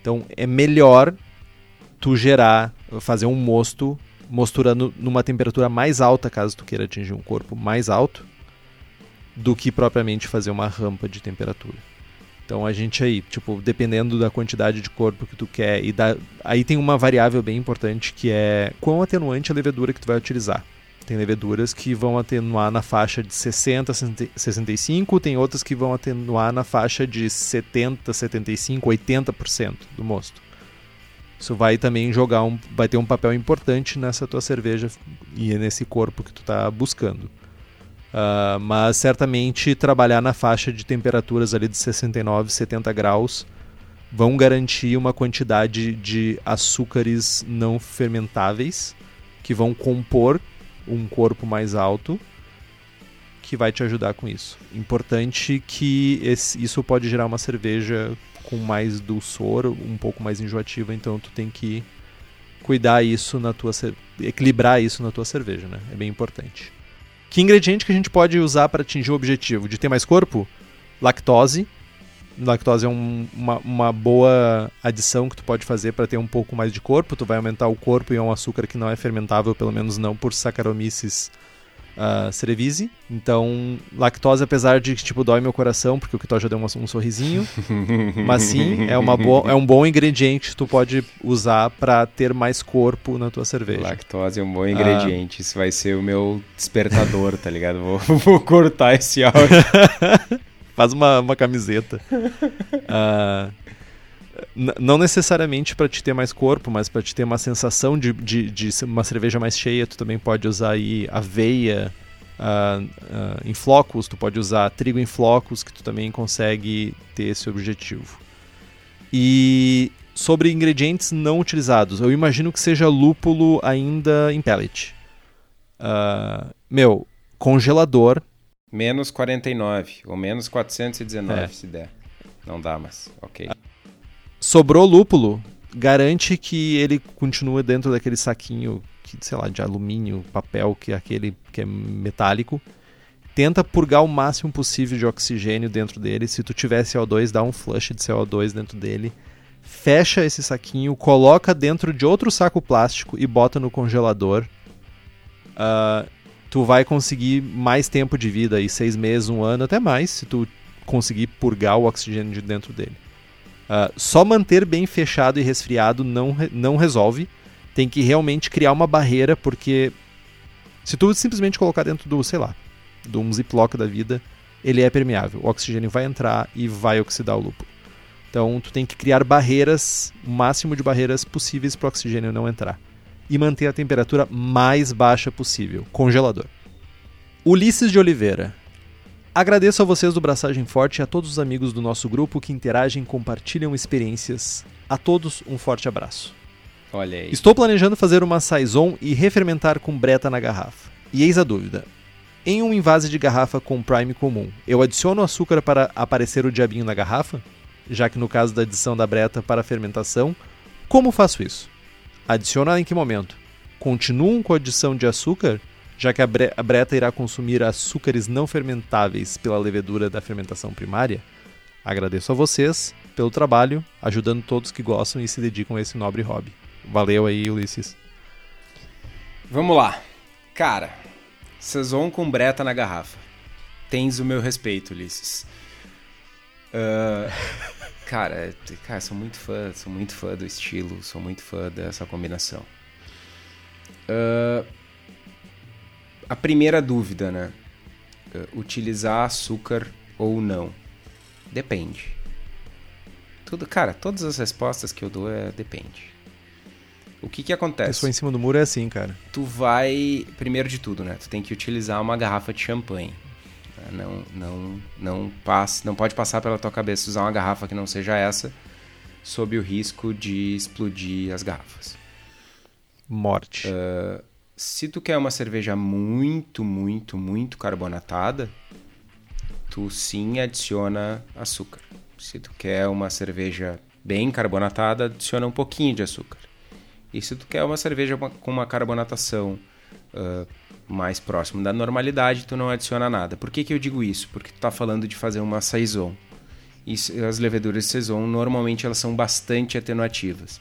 Então, é melhor tu gerar, fazer um mosto mosturando numa temperatura mais alta, caso tu queira atingir um corpo mais alto, do que propriamente fazer uma rampa de temperatura. Então a gente aí, tipo, dependendo da quantidade de corpo que tu quer e da... aí tem uma variável bem importante que é quão atenuante a levedura que tu vai utilizar. Tem leveduras que vão atenuar na faixa de 60, 65, tem outras que vão atenuar na faixa de 70, 75, 80% do mosto. Isso vai também jogar um, vai ter um papel importante nessa tua cerveja e nesse corpo que tu está buscando. Uh, mas certamente trabalhar na faixa de temperaturas ali de 69, 70 graus vão garantir uma quantidade de açúcares não fermentáveis que vão compor um corpo mais alto que vai te ajudar com isso. Importante que esse, isso pode gerar uma cerveja com mais dulçor, um pouco mais enjoativa, então tu tem que cuidar isso na tua equilibrar isso na tua cerveja, né? É bem importante. Que ingrediente que a gente pode usar para atingir o objetivo de ter mais corpo? Lactose. Lactose é um, uma, uma boa adição que tu pode fazer para ter um pouco mais de corpo. Tu vai aumentar o corpo e é um açúcar que não é fermentável, pelo menos não por Saccharomyces uh, cerevisiae. Então, lactose, apesar de que tipo dói meu coração, porque o Kitó já deu um, um sorrisinho, mas sim, é, uma boa, é um bom ingrediente que tu pode usar para ter mais corpo na tua cerveja.
Lactose é um bom ingrediente. Uh, Isso vai ser o meu despertador, tá ligado? Vou, vou cortar esse áudio.
Faz uma, uma camiseta. Uh, não necessariamente para te ter mais corpo, mas para te ter uma sensação de, de, de, uma cerveja mais cheia, tu também pode usar aí aveia uh, uh, em flocos, tu pode usar trigo em flocos, que tu também consegue ter esse objetivo. E sobre ingredientes não utilizados, eu imagino que seja lúpulo ainda em pellet. Uh, meu, congelador.
Menos 49, ou menos 419 é. se der. Não dá mais, ok
sobrou lúpulo, garante que ele continua dentro daquele saquinho, que, sei lá, de alumínio, papel, que é aquele que é metálico. Tenta purgar o máximo possível de oxigênio dentro dele. Se tu tiver CO2, dá um flush de CO2 dentro dele. Fecha esse saquinho, coloca dentro de outro saco plástico e bota no congelador. Uh, tu vai conseguir mais tempo de vida aí, seis meses, um ano, até mais, se tu conseguir purgar o oxigênio de dentro dele. Uh, só manter bem fechado e resfriado não, não resolve. Tem que realmente criar uma barreira, porque se tu simplesmente colocar dentro do, sei lá, de um ziplock da vida, ele é permeável. O oxigênio vai entrar e vai oxidar o lúpulo. Então tu tem que criar barreiras, o máximo de barreiras possíveis para o oxigênio não entrar. E manter a temperatura mais baixa possível. Congelador. Ulisses de Oliveira. Agradeço a vocês do Braçagem Forte e a todos os amigos do nosso grupo que interagem e compartilham experiências. A todos, um forte abraço.
Olha aí.
Estou planejando fazer uma saison e refermentar com breta na garrafa. E eis a dúvida. Em um invase de garrafa com prime comum, eu adiciono açúcar para aparecer o diabinho na garrafa? Já que no caso da adição da breta para a fermentação, como faço isso? Adiciono em que momento? Continuam com a adição de açúcar já que a, bre a breta irá consumir açúcares não fermentáveis pela levedura da fermentação primária, agradeço a vocês pelo trabalho, ajudando todos que gostam e se dedicam a esse nobre hobby. Valeu aí, Ulisses.
Vamos lá. Cara, Saison com breta na garrafa. Tens o meu respeito, Ulisses. Uh, cara, cara, sou muito fã, sou muito fã do estilo, sou muito fã dessa combinação. Uh, a primeira dúvida, né? Uh, utilizar açúcar ou não? Depende. Tudo, cara, todas as respostas que eu dou é depende. O que que acontece?
Pessoa em cima do muro é assim, cara.
Tu vai, primeiro de tudo, né? Tu tem que utilizar uma garrafa de champanhe. Não, não, não passa, não pode passar pela tua cabeça usar uma garrafa que não seja essa, sob o risco de explodir as garrafas.
Morte.
Uh, se tu quer uma cerveja muito, muito, muito carbonatada, tu sim adiciona açúcar. Se tu quer uma cerveja bem carbonatada, adiciona um pouquinho de açúcar. E se tu quer uma cerveja com uma carbonatação uh, mais próximo da normalidade, tu não adiciona nada. Por que, que eu digo isso? Porque tu está falando de fazer uma saison. E as leveduras de saison normalmente elas são bastante atenuativas.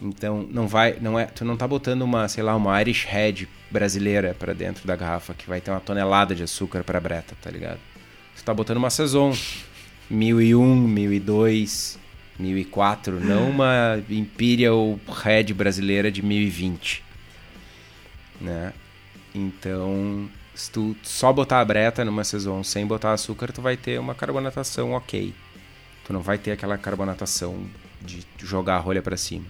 Então não vai, não é, tu não tá botando uma, sei lá, uma Irish Red brasileira para dentro da garrafa que vai ter uma tonelada de açúcar para breta, tá ligado? Tu tá botando uma Saison 1001, 1002, 1004, não uma Imperial Red brasileira de 1020, né? Então, se tu só botar a breta numa Saison sem botar açúcar, tu vai ter uma carbonatação ok. Tu não vai ter aquela carbonatação de jogar a rolha para cima.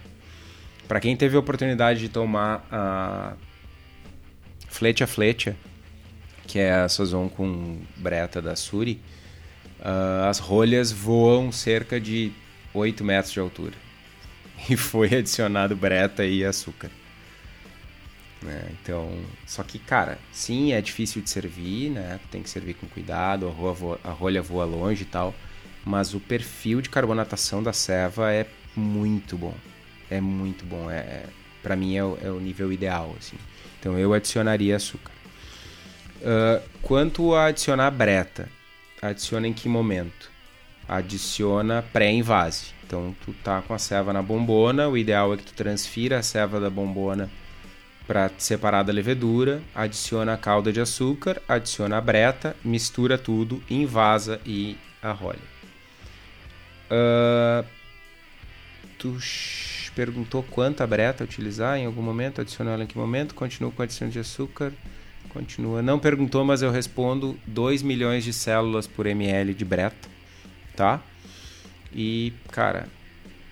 Para quem teve a oportunidade de tomar a Flecha Flecha, que é a Sazon com breta da Suri, uh, as rolhas voam cerca de 8 metros de altura. E foi adicionado breta e açúcar. Né? Então, só que, cara, sim, é difícil de servir, né? Tem que servir com cuidado, a, voa, a rolha voa longe e tal. Mas o perfil de carbonatação da ceva é muito bom. É muito bom. É, é para mim é o, é o, nível ideal, assim. Então eu adicionaria açúcar. Uh, quanto a adicionar breta, adiciona em que momento? Adiciona pré-invase. Então tu tá com a ceva na bombona, o ideal é que tu transfira a ceva da bombona para separar da levedura, adiciona a calda de açúcar, adiciona a breta, mistura tudo, invasa e arrolha. Uh, tu perguntou quanta breta utilizar em algum momento, adicionou ela em que momento, continua com a adição de açúcar, continua. Não perguntou, mas eu respondo 2 milhões de células por ml de breta, tá? E, cara,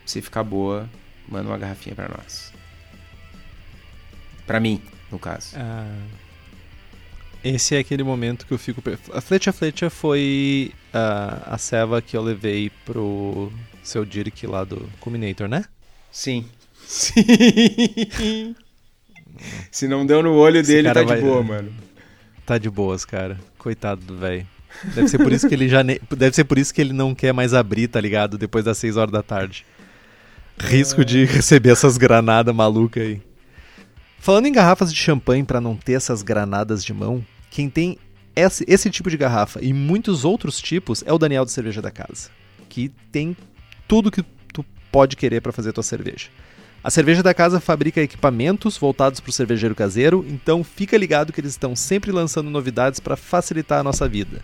se ficar boa, manda uma garrafinha para nós. Para mim, no caso. Ah,
esse é aquele momento que eu fico. A Flecha Flecha foi uh, a ceva que eu levei pro seu Dirk lá do Culminator, né?
Sim. Sim. Se não deu no olho Esse dele, tá vai... de boa, mano.
Tá de boas, cara. Coitado do velho. Deve ser por isso que ele já ne... deve ser por isso que ele não quer mais abrir, tá ligado? Depois das 6 horas da tarde. Risco de receber essas granadas malucas aí. Falando em garrafas de champanhe para não ter essas granadas de mão, quem tem esse, esse tipo de garrafa e muitos outros tipos é o Daniel de Cerveja da Casa, que tem tudo que tu pode querer para fazer tua cerveja. A cerveja da casa fabrica equipamentos voltados para o cervejeiro caseiro, então fica ligado que eles estão sempre lançando novidades para facilitar a nossa vida.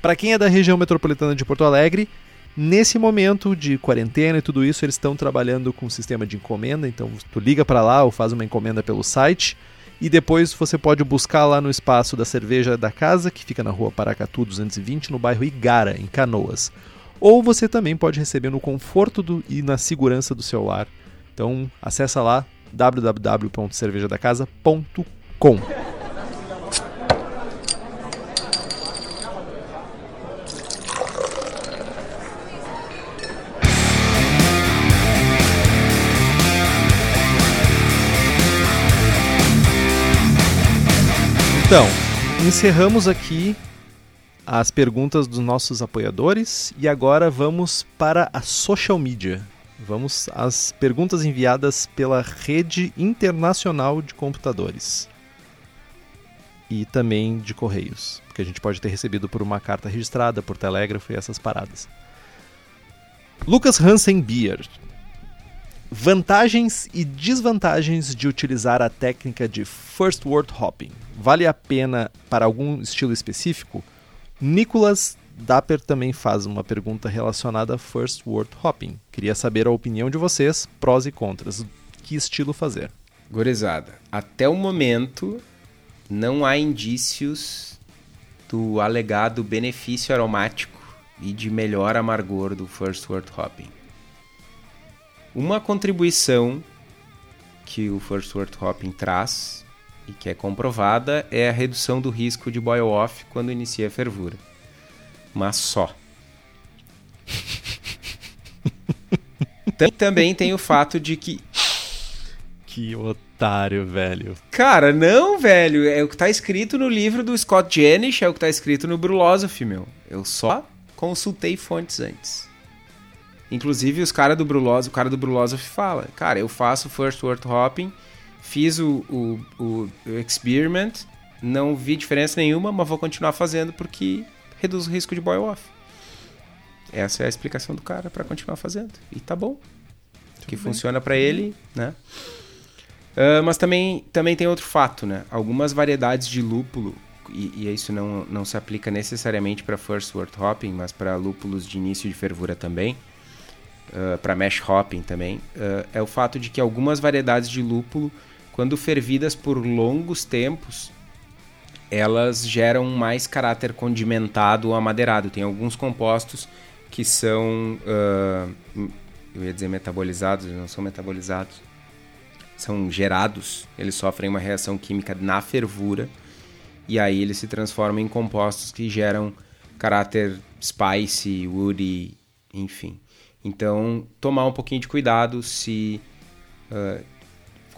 Para quem é da região metropolitana de Porto Alegre, nesse momento de quarentena e tudo isso, eles estão trabalhando com um sistema de encomenda, então tu liga para lá ou faz uma encomenda pelo site e depois você pode buscar lá no espaço da cerveja da casa, que fica na rua Paracatu 220, no bairro Igara, em Canoas. Ou você também pode receber no conforto do, e na segurança do seu lar. Então, acessa lá www.cervejadacasa.com. Então, encerramos aqui as perguntas dos nossos apoiadores e agora vamos para a social media. Vamos às perguntas enviadas pela rede internacional de computadores e também de correios, que a gente pode ter recebido por uma carta registrada, por telégrafo e essas paradas. Lucas Hansen Bier Vantagens e desvantagens de utilizar a técnica de First Word Hopping. Vale a pena para algum estilo específico? Nicolas Dapper também faz uma pergunta relacionada a First Word Hopping. Queria saber a opinião de vocês, prós e contras. Que estilo fazer?
Gorizada, até o momento não há indícios do alegado benefício aromático e de melhor amargor do First Word Hopping. Uma contribuição que o First Word Hopping traz e que é comprovada é a redução do risco de boil-off quando inicia a fervura. Mas só. Também tem o fato de que.
Que otário, velho.
Cara, não, velho. É o que tá escrito no livro do Scott Jenish, é o que tá escrito no Brulosophy, meu. Eu só consultei fontes antes. Inclusive, os caras do Brulose, o cara do Brulosophy fala, cara, eu faço First Word Hopping, fiz o, o, o, o Experiment, não vi diferença nenhuma, mas vou continuar fazendo porque reduz o risco de boil-off. Essa é a explicação do cara para continuar fazendo. E tá bom. Tudo que bem. funciona para ele, né? Uh, mas também, também tem outro fato, né? Algumas variedades de lúpulo, e, e isso não, não se aplica necessariamente para first word hopping, mas para lúpulos de início de fervura também, uh, ah, para mash hopping também, uh, é o fato de que algumas variedades de lúpulo, quando fervidas por longos tempos, elas geram mais caráter condimentado ou amadeirado. Tem alguns compostos que são, uh, eu ia dizer metabolizados, não são metabolizados, são gerados, eles sofrem uma reação química na fervura e aí ele se transforma em compostos que geram caráter spicy, woody, enfim. Então, tomar um pouquinho de cuidado se uh,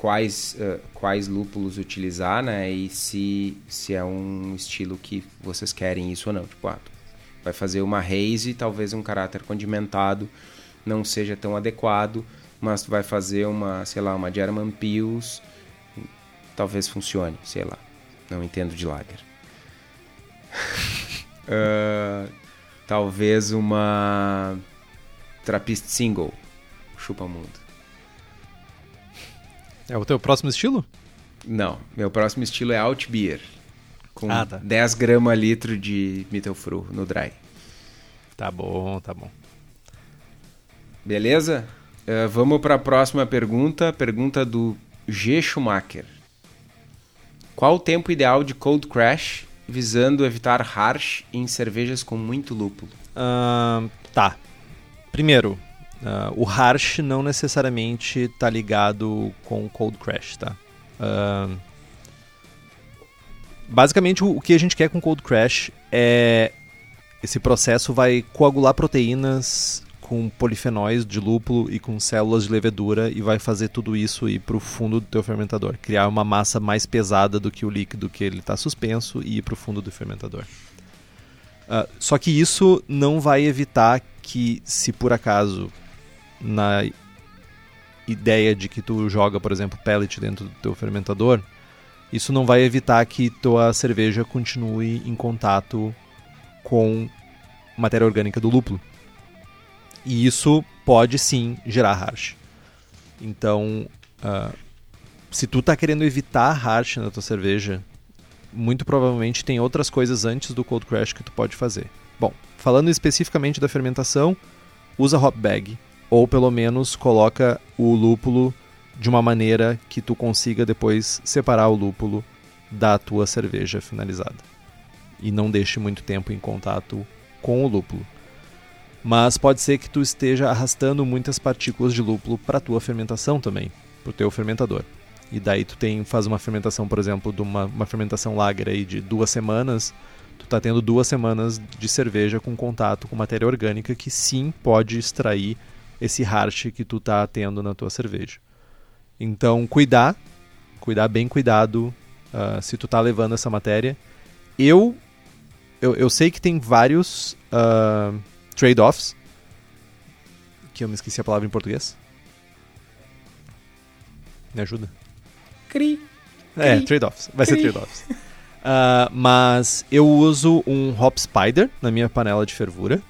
quais, uh, quais lúpulos utilizar, né? E se, se é um estilo que vocês querem isso ou não. Tipo, ah, vai fazer uma haze, talvez um caráter condimentado não seja tão adequado, mas vai fazer uma, sei lá, uma German Pils, talvez funcione, sei lá. Não entendo de lager. uh, talvez uma Trappist Single, chupa mundo.
É o teu próximo estilo?
Não, meu próximo estilo é Alt Beer. Com
Ah, tá.
10 gramas litro de Mittelfru no dry.
Tá bom, tá bom.
Beleza? Eh, vamos para a próxima pergunta. Pergunta do G. Schumacher. Qual o tempo ideal de cold crash visando evitar harsh em cervejas com muito lúpulo?
Ahn, tá. Primeiro, ah, o harsh não necessariamente tá ligado com cold crash, tá? Ahn, basicamente, o, o que a gente quer com cold crash é esse processo vai coagular proteínas com polifenóis de lúpulo e com células de levedura e vai fazer tudo isso ir para o fundo do teu fermentador, criar uma massa mais pesada do que o líquido que ele está suspenso e ir para o fundo do fermentador. Ah, só que isso não vai evitar que, se por acaso, na ideia de que tu joga, por exemplo, pellet dentro do teu fermentador, isso não vai evitar que tua cerveja continue em contato com matéria orgânica do lúpulo. E isso pode sim gerar harsh. Então, ah, se tu tá querendo evitar harsh na tua cerveja, muito provavelmente tem outras coisas antes do cold crash que tu pode fazer. Bom, falando especificamente da fermentação, usa hop bag ou pelo menos coloca o lúpulo de uma maneira que tu consiga depois separar o lúpulo da tua cerveja finalizada. E não deixe muito tempo em contato com o lúpulo. Mas pode ser que tu esteja arrastando muitas partículas de lúpulo para tua fermentação também, para o teu fermentador. E daí tu tem, faz uma fermentação, por exemplo, de uma, uma fermentação lager aí de duas semanas, tu tá tendo duas semanas de cerveja com contato com matéria orgânica que sim pode extrair esse harsh que tu tá tendo na tua cerveja. Então, cuidar, cuidar bem cuidado ah, se tu tá levando essa matéria. Eu, eu, eu sei que tem vários ah, trade-offs, que eu me esqueci a palavra em português. Me ajuda?
Cri.
É,
Cri.
trade-offs. Vai ser
Cri.
trade-offs. Ah, mas eu uso um hop spider na minha panela de fervura.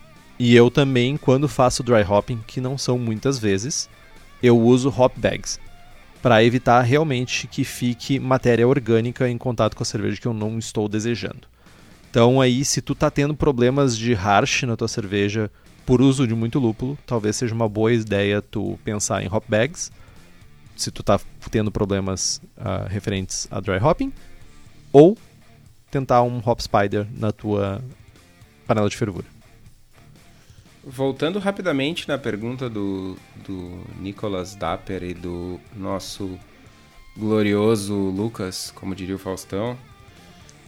E eu também, quando faço dry hopping, que não são muitas vezes, eu uso hop bags. Para evitar realmente que fique matéria orgânica em contato com a cerveja que eu não estou desejando. Então aí, se tu tá tendo problemas de harsh na tua cerveja por uso de muito lúpulo, talvez seja uma boa ideia tu pensar em hop bags. Se tu tá tendo problemas ah, referentes a dry hopping, ou tentar um hop spider na tua panela de fervura.
Voltando rapidamente na pergunta do, do Nicolas Dapper e do nosso glorioso Lucas, como diria o Faustão,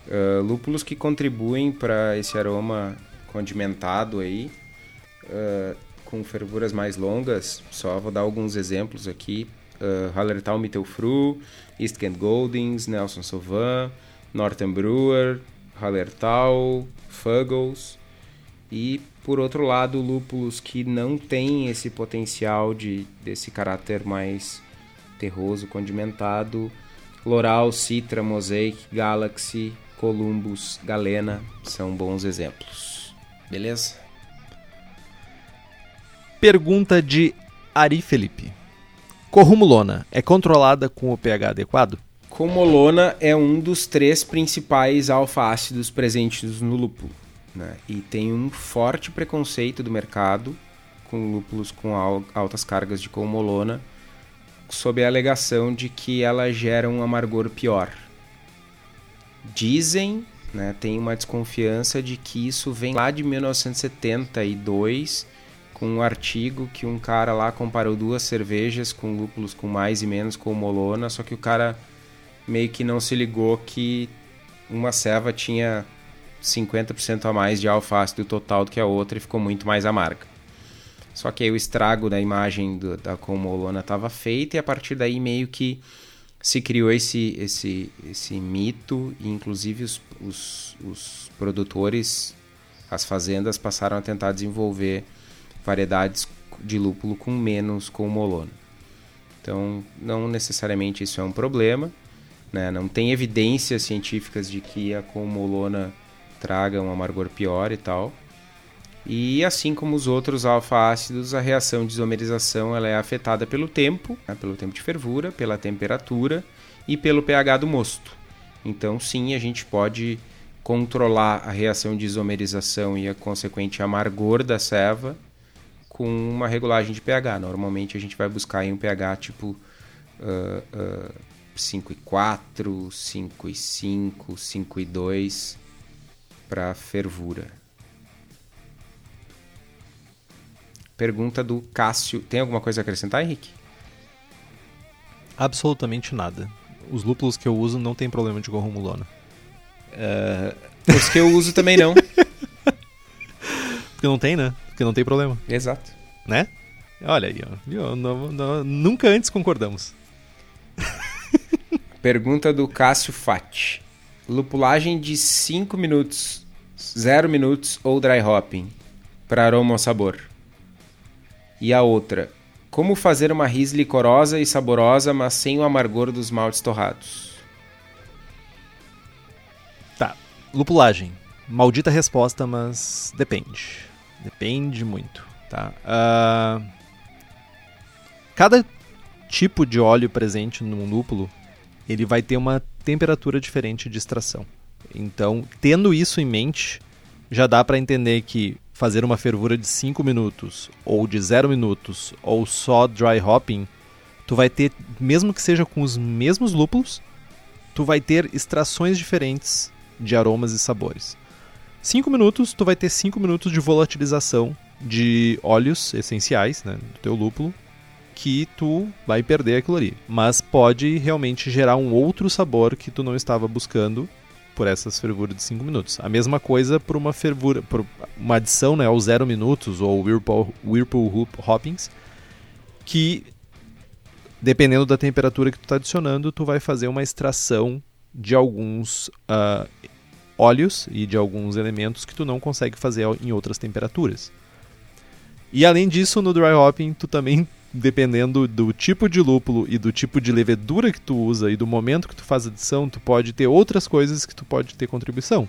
ah, lúpulos que contribuem para esse aroma condimentado aí, ah, com fervuras mais longas, só vou dar alguns exemplos aqui. Uh, Hallertau Mittelfru, East Kent Goldings, Nelson Sauvin, Northern Brewer, Hallertau, Fuggles e por outro lado lúpulos que não têm esse potencial de desse caráter mais terroso, condimentado, Loral, Citra, Mosaic, Galaxy, Columbus, Galena são bons exemplos. Beleza?
Pergunta de Ari Felipe. Corrumulona é controlada com o pH adequado?
Comolona é um dos três principais alfa-ácidos presentes no lúpulo. Né? E tem um forte preconceito do mercado com lúpulos com al- altas cargas de comolona, sob a alegação de que ela gera um amargor pior. Dizem, né, tem uma desconfiança de que isso vem lá de 1972, com um artigo que um cara lá comparou duas cervejas com lúpulos com mais e menos comolona, só que o cara meio que não se ligou que uma ceva tinha 50% a mais de alface do total do que a outra e ficou muito mais amarga. Só que aí o estrago da imagem do, da Comolona estava feito e a partir daí meio que se criou esse, esse, esse mito e inclusive os, os, os produtores, as fazendas passaram a tentar desenvolver variedades de lúpulo com menos Comolona. Então, não necessariamente isso é um problema, né? não tem evidências científicas de que a Comolona traga um amargor pior e tal. E assim como os outros alfa-ácidos, a reação de isomerização ela é afetada pelo tempo, né, pelo tempo de fervura, pela temperatura e pelo pH do mosto. Então, sim, a gente pode controlar a reação de isomerização e a consequente amargor da ceva com uma regulagem de pH. Normalmente a gente vai buscar em um pH tipo uh, uh, 5,4, 5,5, 5,2 para fervura. Pergunta do Cássio. Tem alguma coisa a acrescentar, Henrique?
Absolutamente nada. Os lúpulos que eu uso não tem problema de gorromulona.
Uh, os que eu uso também não.
Porque não tem, né? Porque não tem problema.
Exato.
Né? Olha aí, ó. Não, não, nunca antes concordamos.
Pergunta do Cássio Fati. Lupulagem de 5 minutos, 0 minutos ou dry hopping para aroma ou sabor. E a outra, como fazer uma ris licorosa e saborosa, mas sem o amargor dos maltes torrados?
Tá. Lupulagem. Maldita resposta, mas depende. Depende muito, tá? Uh... Cada tipo de óleo presente num lúpulo, ele vai ter uma temperatura diferente de extração. Então, tendo isso em mente, já dá para entender que fazer uma fervura de 5 minutos, ou de 0 minutos, ou só dry hopping, tu vai ter, mesmo que seja com os mesmos lúpulos, tu vai ter extrações diferentes de aromas e sabores. 5 minutos, tu vai ter 5 minutos de volatilização de óleos essenciais né, do teu lúpulo, que tu vai perder aquilo ali. Mas pode realmente gerar um outro sabor que tu não estava buscando por essas fervuras de 5 minutos. A mesma coisa por uma fervura, por uma adição né, aos 0 minutos ou Whirlpool, Whirlpool Hoppings, que dependendo da temperatura que tu está adicionando, tu vai fazer uma extração de alguns uh, óleos e de alguns elementos que tu não consegue fazer em outras temperaturas. E além disso, no dry hopping, tu também dependendo do tipo de lúpulo e do tipo de levedura que tu usa e do momento que tu faz adição, tu pode ter outras coisas que tu pode ter contribuição.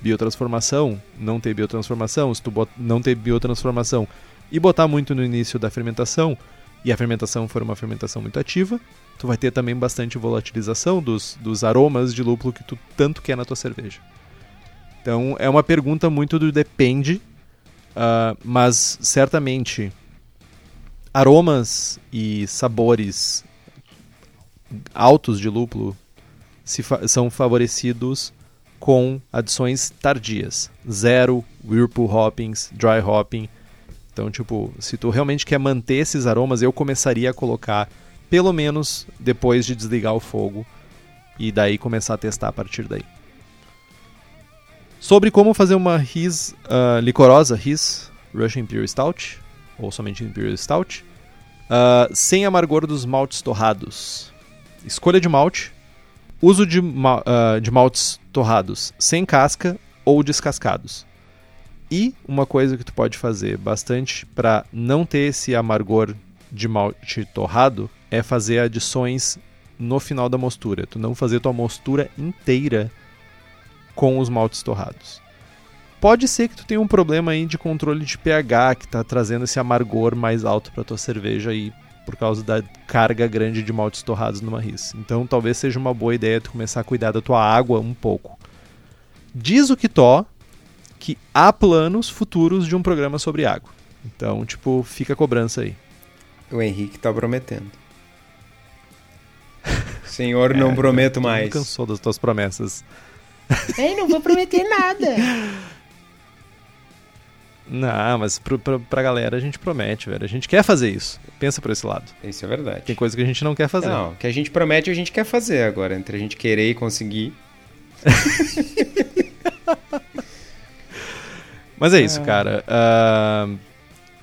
Biotransformação, não ter biotransformação, se tu não ter biotransformação e botar muito no início da fermentação, e a fermentação for uma fermentação muito ativa, tu vai ter também bastante volatilização dos, dos aromas de lúpulo que tu tanto quer na tua cerveja. Então é uma pergunta muito do depende, uh, mas certamente aromas e sabores altos de lúpulo fa são favorecidos com adições tardias. Zero, Whirlpool Hoppings, Dry Hopping. Então, tipo, se tu realmente quer manter esses aromas, eu começaria a colocar pelo menos depois de desligar o fogo e daí começar a testar a partir daí. Sobre como fazer uma RIS uh, licorosa, RIS, Russian Imperial Stout, ou somente Imperial Stout. Uh, sem amargor dos maltes torrados. Escolha de malte. Uso de, uh, de maltes torrados sem casca ou descascados. E uma coisa que tu pode fazer bastante para não ter esse amargor de malte torrado é fazer adições no final da mostura. Tu não fazer tua mostura inteira com os maltes torrados. Pode ser que tu tenha um problema aí de controle de pH que está trazendo esse amargor mais alto para tua cerveja aí por causa da carga grande de maltes torrados numa ris. Então talvez seja uma boa ideia tu começar a cuidar da tua água um pouco. Diz o Kitó que há planos futuros de um programa sobre água. Então, tipo, fica a cobrança aí.
O Henrique tá prometendo. Senhor, é, não prometo mais.
cansou das tuas promessas.
Ei, não vou prometer nada.
Não, mas pro, pro, pra galera a gente promete, velho. A gente quer fazer isso. Pensa por esse lado.
Isso é verdade.
Tem coisa que a gente não quer fazer.
Não, que a gente promete a gente quer fazer agora. Entre a gente querer e conseguir.
Mas é isso, cara. Uh,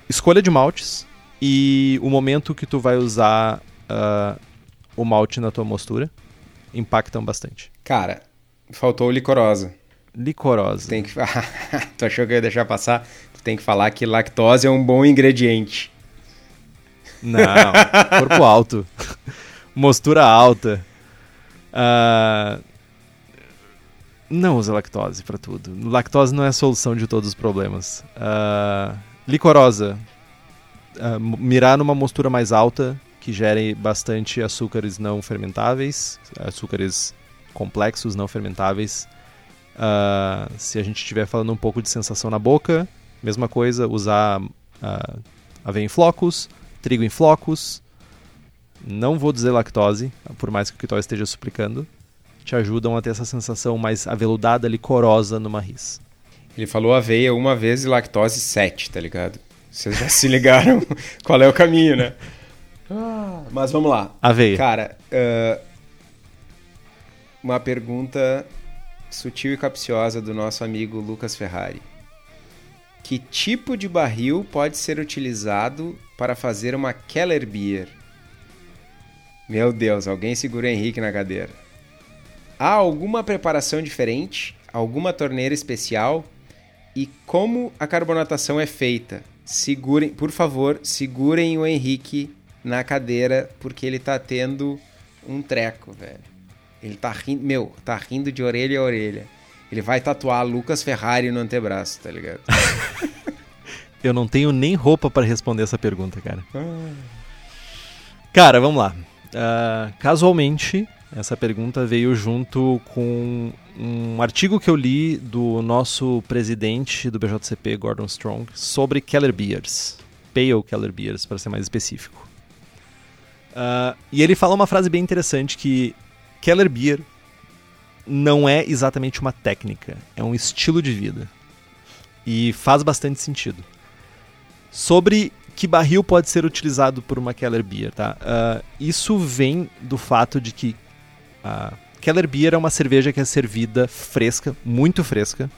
escolha de maltes e o momento que tu vai usar uh, o malte na tua mostura impactam bastante.
Cara, faltou licorosa.
Licorosa.
Tem que... tu achou que eu ia deixar passar? Tem que falar que lactose é um bom ingrediente.
Não, corpo alto. Mostura alta. Uh, não usa lactose para tudo. Lactose não é a solução de todos os problemas. Uh, licorosa. Uh, mirar numa mostura mais alta que gere bastante açúcares não fermentáveis, açúcares complexos não fermentáveis. Uh, se a gente estiver falando um pouco de sensação na boca, mesma coisa, usar uh, aveia em flocos, trigo em flocos. Não vou dizer lactose, por mais que o Kitó esteja suplicando. Te ajudam a ter essa sensação mais aveludada, licorosa numa ris.
Ele falou aveia uma vez e lactose sete, tá ligado? Vocês já se ligaram qual é o caminho, né? Ah, mas vamos lá.
Aveia.
Cara, uh, uma pergunta sutil e capciosa do nosso amigo Lucas Ferrari. Que tipo de barril pode ser utilizado para fazer uma Keller Beer? Meu Deus, alguém segura o Henrique na cadeira. Há alguma preparação diferente? Alguma torneira especial? E como a carbonatação é feita? Segurem, por favor, segurem o Henrique na cadeira porque ele tá tendo um treco, velho. Ele tá rindo, meu, tá rindo de orelha a orelha. Ele vai tatuar Lucas Ferrari no antebraço, tá ligado?
Eu não tenho nem roupa para responder essa pergunta, cara. Ah. Cara, vamos lá. Uh, casualmente, essa pergunta veio junto com um artigo que eu li do nosso presidente do BJCP, Gordon Strong, sobre Keller Beers. Pale Keller Beers, para ser mais específico. Uh, e ele fala uma frase bem interessante que Keller Beer não é exatamente uma técnica, é um estilo de vida. E faz bastante sentido. Sobre que barril pode ser utilizado por uma Keller Beer, tá? Uh, isso vem do fato de que a Keller Beer é uma cerveja que é servida fresca, muito fresca,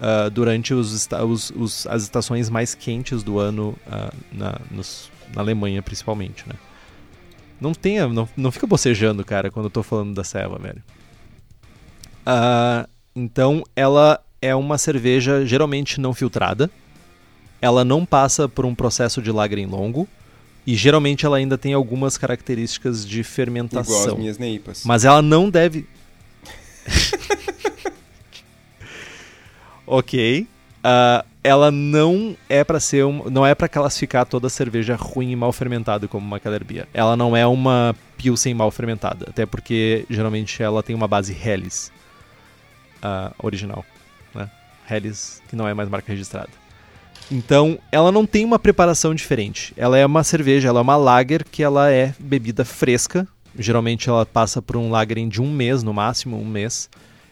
uh, durante os, os, os, as estações mais quentes do ano uh, na, nos, na Alemanha, principalmente, né? Não tenha, não, não fica bocejando, cara, quando eu tô falando da ceva, velho. Uh, então, ela é uma cerveja geralmente não filtrada. Ela não passa por um processo de lagrim longo. E geralmente ela ainda tem algumas características de fermentação.
Igual as minhas neipas.
Mas ela não deve. ok. Uh, ela não é para ser um, não é para classificar toda cerveja ruim e mal fermentada como uma Keller Beer. Ela não é uma pilsen mal fermentada, até porque geralmente ela tem uma base Helles uh, original, né? Helles que não é mais marca registrada. Então, ela não tem uma preparação diferente. Ela é uma cerveja, ela é uma lager que ela é bebida fresca. Geralmente ela passa por um lagering de um mês, no máximo um mês.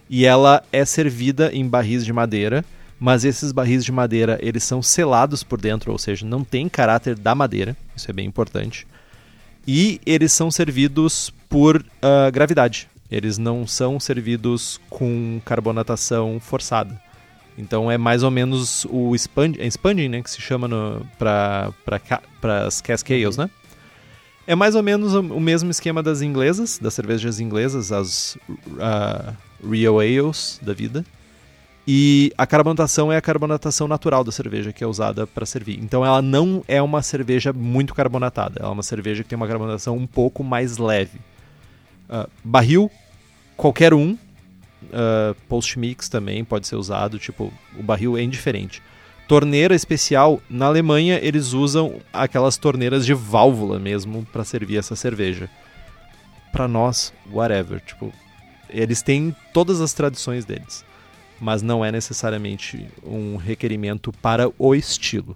E ela é servida em barris de madeira mas esses barris de madeira eles são selados por dentro, ou seja, não tem caráter da madeira, isso é bem importante. E eles são servidos por uh, gravidade, eles não são servidos com carbonatação forçada. Então é mais ou menos o expand, é expanding, né, que se chama para as cask ales, né? É mais ou menos o mesmo esquema das inglesas, das cervejas inglesas, as uh, Real Ales da vida. E a carbonatação é a carbonatação natural da cerveja que é usada para servir. Então ela não é uma cerveja muito carbonatada. Ela é uma cerveja que tem uma carbonatação um pouco mais leve. Uh, barril, qualquer um. Uh, post-mix também pode ser usado. Tipo, o barril é indiferente. Torneira especial, na Alemanha eles usam aquelas torneiras de válvula mesmo para servir essa cerveja. Para nós, whatever. Tipo, eles têm todas as tradições deles mas não é necessariamente um requerimento para o estilo.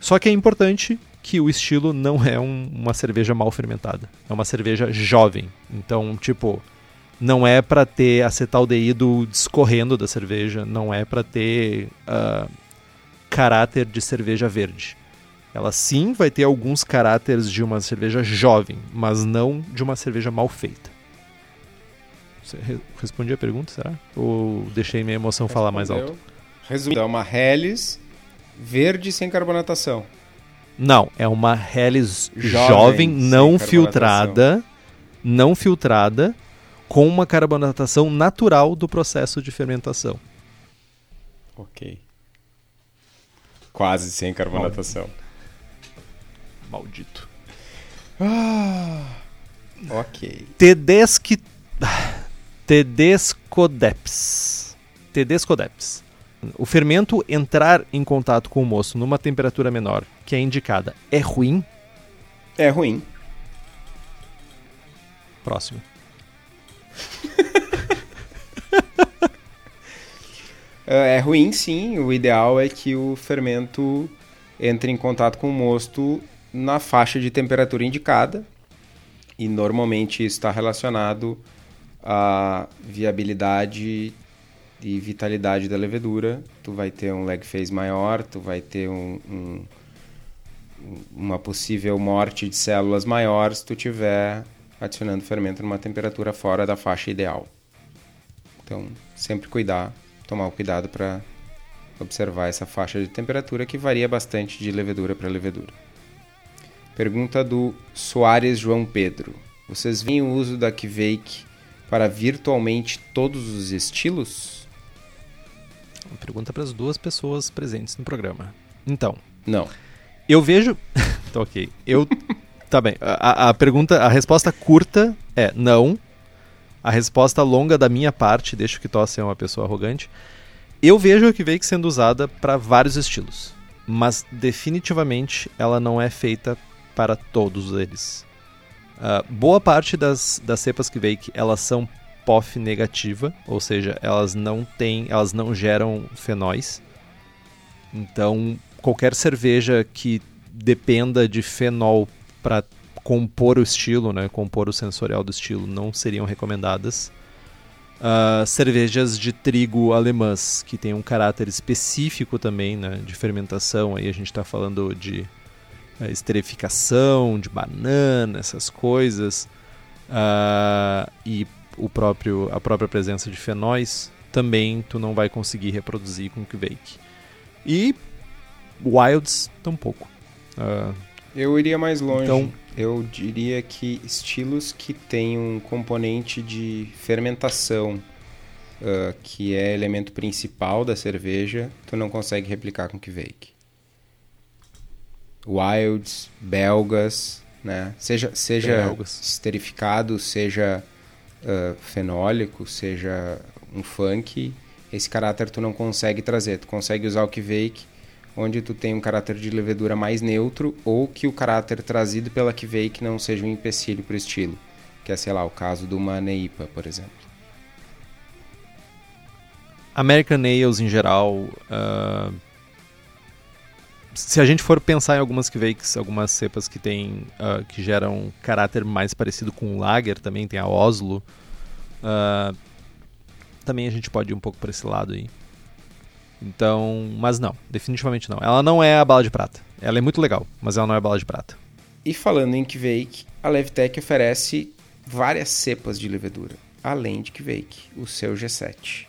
Só que é importante que o estilo não é um, uma cerveja mal fermentada, é uma cerveja jovem. Então, tipo, não é para ter acetaldeído discorrendo da cerveja, não é para ter uh, caráter de cerveja verde. Ela sim vai ter alguns caráteres de uma cerveja jovem, mas não de uma cerveja mal feita. Você re- respondi a pergunta, será? Ou deixei minha emoção falar mais alto?
Resumindo, é uma Helles verde sem carbonatação.
Não, é uma Helles
Jovem,
jovem, não filtrada, não filtrada, com uma carbonatação natural do processo de fermentação.
Ok. Quase sem carbonatação.
Maldito.
Ah, ok.
Tedesque... Tedescodeps. Tedescodeps. O fermento entrar em contato com o moço numa temperatura menor, que é indicada, é ruim?
É ruim.
Próximo.
É é ruim, sim. O ideal é que o fermento entre em contato com o mosto na faixa de temperatura indicada. E normalmente isso está relacionado à viabilidade e vitalidade da levedura. Tu vai ter um lag phase maior, tu vai ter um- um- uma possível morte de células maior se tu tiver adicionando fermento numa temperatura fora da faixa ideal. Então, sempre cuidar, tomar cuidado para observar essa faixa de temperatura que varia bastante de levedura para levedura. Pergunta do Soares João Pedro. Vocês veem o uso da Kveik para virtualmente todos os estilos?
Uma pergunta para as duas pessoas presentes no programa. Então,
Não.
eu vejo. tá ok. Eu. tá bem. A, a pergunta, a resposta curta é não. A resposta longa da minha parte, deixo que Tosse ser uma pessoa arrogante. Eu vejo a Kveik sendo usada para vários estilos, mas definitivamente ela não é feita para todos eles. Ah, boa parte das, das cepas Kveik elas são POF negativa, ou seja, elas não têm, elas não geram fenóis. Então, qualquer cerveja que dependa de fenol para compor o estilo, né, compor o sensorial do estilo, não seriam recomendadas. Ah, cervejas de trigo alemãs, que tem um caráter específico também né, de fermentação, aí a gente está falando de eh, esterificação, de banana, essas coisas, Ah, e o próprio, a própria presença de fenóis, também tu não vai conseguir reproduzir com Kveik. E Wilds, tampouco. Ah,
Eu iria mais longe.
Então-
Eu diria que estilos que têm um componente de fermentação, ah, que é elemento principal da cerveja, tu não consegue replicar com Kveik. Wilds, belgas, né? Seja, seja
Belgas.
esterificado, seja ah, fenólico, seja um funk, esse caráter tu não consegue trazer. Tu consegue usar o Kveik onde tu tem um caráter de levedura mais neutro ou que o caráter trazido pela Kveik não seja um empecilho para o estilo. Que é, sei lá, o caso do uma Neipa, por exemplo.
American Ales em geral. ah, se a gente for pensar em algumas Kveiks, algumas cepas que tem ah, que geram um caráter mais parecido com o Lager, também tem a Oslo. ah, também a gente pode ir um pouco para esse lado aí. Então, mas não, definitivamente não. Ela não é a bala de prata. Ela é muito legal, mas ela não é a bala de prata.
E falando em Kveik, a Levtech oferece várias cepas de levedura, além de Kveik, o seu G7.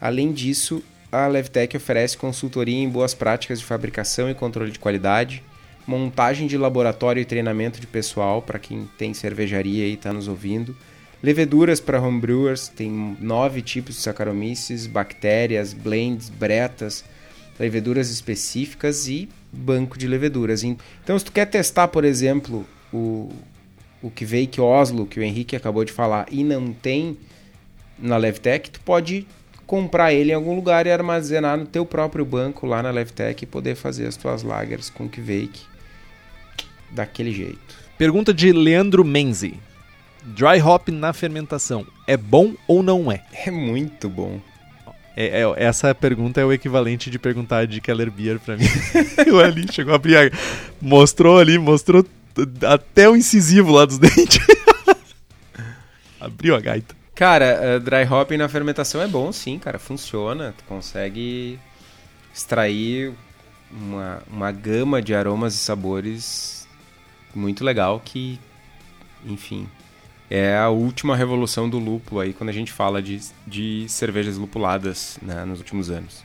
Além disso, a Levtech oferece consultoria em boas práticas de fabricação e controle de qualidade, montagem de laboratório e treinamento de pessoal para quem tem cervejaria e está nos ouvindo, leveduras para homebrewers, tem nove tipos de Saccharomyces, bactérias, blends, bretas, leveduras específicas e banco de leveduras. Então, se tu quer testar, por exemplo, o, o Kveik Oslo, que o Henrique acabou de falar, e não tem na Levtech, tu pode comprar ele em algum lugar e armazenar no teu próprio banco lá na Levtech e poder fazer as tuas lagers com Kveik daquele jeito.
Pergunta de Leandro Menzi. Dry hop na fermentação é bom ou não é?
É muito bom.
É, é- essa pergunta é o equivalente de perguntar de Keller Beer pra mim. o ali chegou a abrir, a- mostrou ali, mostrou até o incisivo lá dos dentes. Abriu a gaita.
Cara, eh, dry hopping na fermentação é bom sim, cara, funciona. Tu consegue extrair uma, uma gama de aromas e sabores muito legal que, enfim, é a última revolução do lúpulo aí quando a gente fala de, de cervejas lupuladas né, nos últimos anos.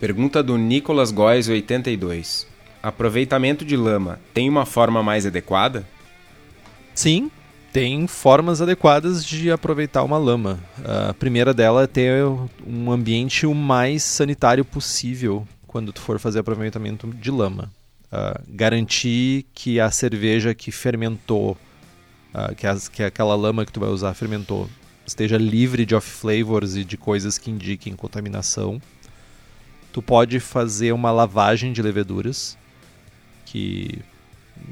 Pergunta do Nicolas Góes 82. Aproveitamento de lama tem uma forma mais adequada?
Sim, tem formas adequadas de aproveitar uma lama. A primeira dela é ter um ambiente o mais sanitário possível quando tu for fazer aproveitamento de lama. Uh, garantir que a cerveja que fermentou uh, que, as, que aquela lama que tu vai usar fermentou esteja livre de off-flavors e de coisas que indiquem contaminação. Tu pode fazer uma lavagem de leveduras, que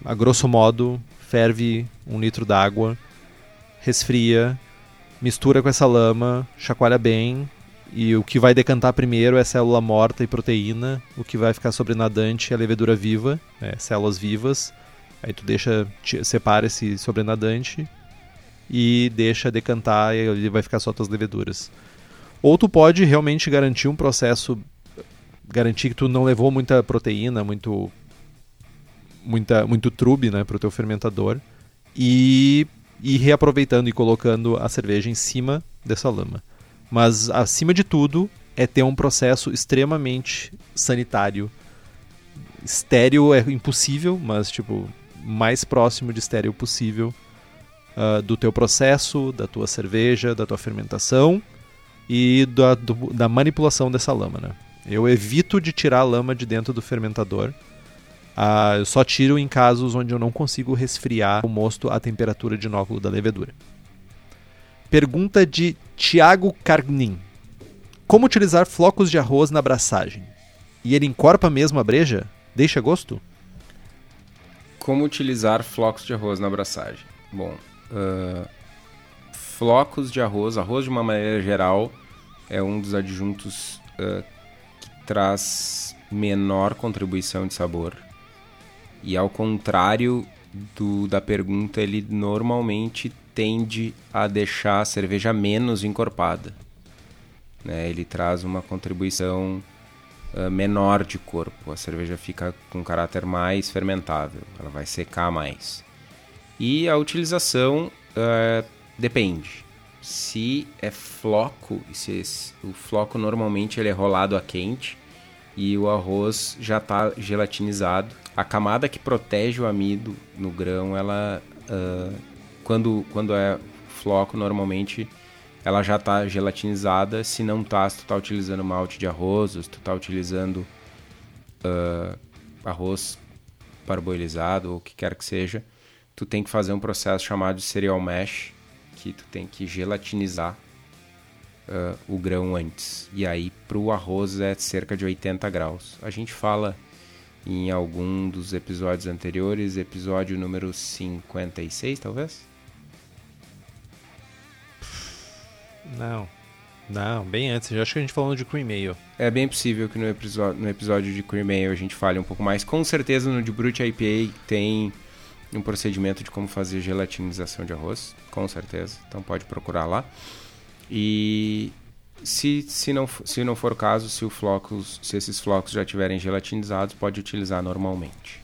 a grosso modo ferve um litro d'água, resfria, mistura com essa lama, chacoalha bem, e o que vai decantar primeiro é célula morta e proteína, o que vai ficar sobrenadante é a levedura viva, né, células vivas, Aí tu deixa, separa esse sobrenadante e deixa decantar e ele vai ficar só tuas leveduras. Ou tu pode realmente garantir um processo, garantir que tu não levou muita proteína, muito muita muito trube, né, pro teu fermentador e ir reaproveitando e colocando a cerveja em cima dessa lama. Mas acima de tudo é ter um processo extremamente sanitário. Estéreo é impossível, mas tipo, mais próximo de estéreo possível uh, do teu processo, da tua cerveja, da tua fermentação e da, do, da manipulação dessa lama. Né? Eu evito de tirar a lama de dentro do fermentador. Uh, eu só tiro em casos onde eu não consigo resfriar o mosto à temperatura de inóculo da levedura. Pergunta de Tiago Carnin. Como utilizar flocos de arroz na abraçagem? E ele encorpa mesmo a breja? Deixa gosto?
Como utilizar flocos de arroz na abraçagem? Bom, uh, flocos de arroz, arroz de uma maneira geral, é um dos adjuntos uh, que traz menor contribuição de sabor. E ao contrário do, da pergunta, ele normalmente tende a deixar a cerveja menos encorpada. Né? Ele traz uma contribuição uh, menor de corpo. A cerveja fica com caráter mais fermentável, ela vai secar mais. E a utilização uh, depende. Se é floco, se o floco normalmente ele é rolado a quente e o arroz já está gelatinizado, a camada que protege o amido no grão, ela uh, quando, quando é floco normalmente ela já está gelatinizada. Se não tá, se tu tá utilizando malte de arroz, ou se tu tá utilizando uh, arroz parboilizado ou o que quer que seja, tu tem que fazer um processo chamado de cereal mash, que tu tem que gelatinizar uh, o grão antes. E aí para o arroz é cerca de 80 graus. A gente fala em algum dos episódios anteriores, episódio número 56 talvez?
Não. Não, bem antes. Eu acho que a gente falando de Cream Ale.
É bem possível que no episódio, no episódio de a gente fale um pouco mais. Com certeza no de Brute IPA tem um procedimento de como fazer gelatinização de arroz. Com certeza. Então pode procurar lá. E se, se, não, se não for o caso, se, o flocos, se esses flocos já estiverem gelatinizados, pode utilizar normalmente.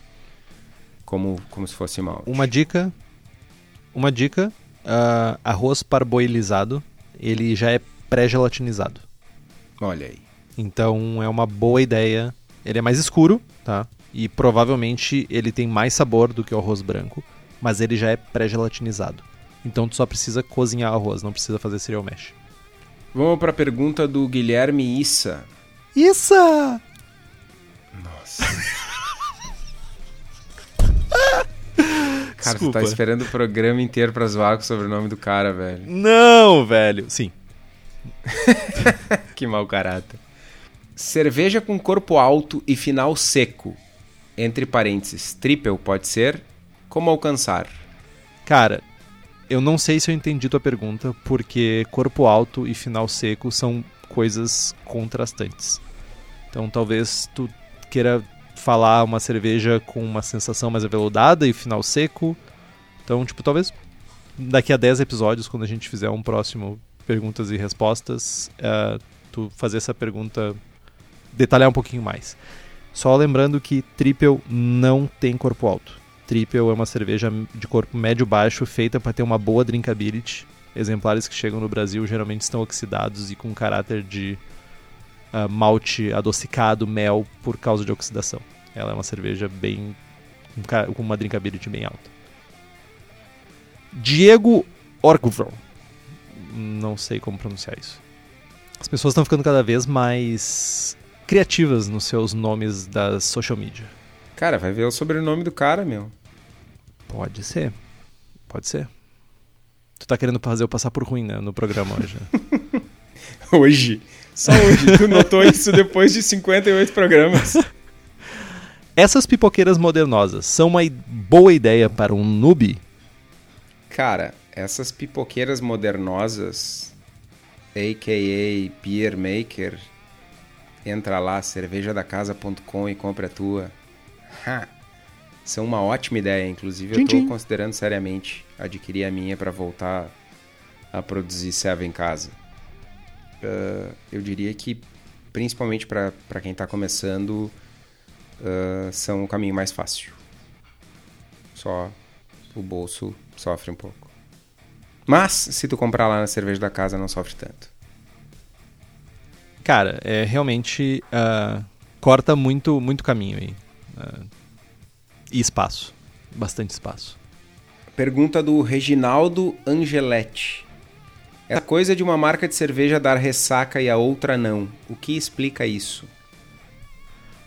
Como, como se fosse malte.
Uma dica. Uma dica. Uh, arroz parboilizado ele já é pré-gelatinizado.
Olha aí.
Então é uma boa ideia. Ele é mais escuro, tá? E provavelmente ele tem mais sabor do que o arroz branco, mas ele já é pré-gelatinizado. Então tu só precisa cozinhar arroz, não precisa fazer cereal mash.
Vamos para a pergunta do Guilherme Issa.
Issa!
Nossa. Cara, Desculpa. tu tá esperando o programa inteiro pra zoar com o sobrenome do cara, velho.
Não, velho. Sim.
que mau caráter. Cerveja com corpo alto e final seco. Entre parênteses, triple pode ser? Como alcançar?
Cara, eu não sei se eu entendi tua pergunta, porque corpo alto e final seco são coisas contrastantes. Então talvez tu queira falar uma cerveja com uma sensação mais aveludada e final seco. Então, tipo, talvez daqui a 10 episódios, quando a gente fizer um próximo perguntas e respostas, uh, tu fazer essa pergunta, detalhar um pouquinho mais. Só lembrando que triple não tem corpo alto. Triple é uma cerveja de corpo médio-baixo feita para ter uma boa drinkability. Exemplares que chegam no Brasil geralmente estão oxidados e com caráter de uh, malte adocicado, mel, por causa de oxidação. Ela é uma cerveja bem com uma drinkability bem alta. Diego Orgvron. Não sei como pronunciar isso. As pessoas estão ficando cada vez mais criativas nos seus nomes da social media.
Cara, vai ver o sobrenome do cara, meu.
Pode ser. Pode ser. Tu tá querendo fazer eu passar por ruim, né, no programa hoje.
Hoje. Só hoje. tu notou isso depois de 58 programas.
Essas pipoqueiras modernosas são uma boa ideia para um noob?
Cara, essas pipoqueiras modernosas, a.k.a. Beer Maker, entra lá, cervejadacasa.com e compra a tua. Ha! São uma ótima ideia, inclusive eu estou considerando seriamente adquirir a minha para voltar a produzir serva em casa. Uh, eu diria que, principalmente para quem está começando, uh, são o caminho mais fácil. Só o bolso sofre um pouco. Mas, se tu comprar lá na cerveja da casa, não sofre tanto.
Cara, é realmente uh, corta muito, muito caminho aí. Uh, e espaço. Bastante espaço.
Pergunta do Reginaldo Angeletti. É a coisa de uma marca de cerveja dar ressaca e a outra não. O que explica isso?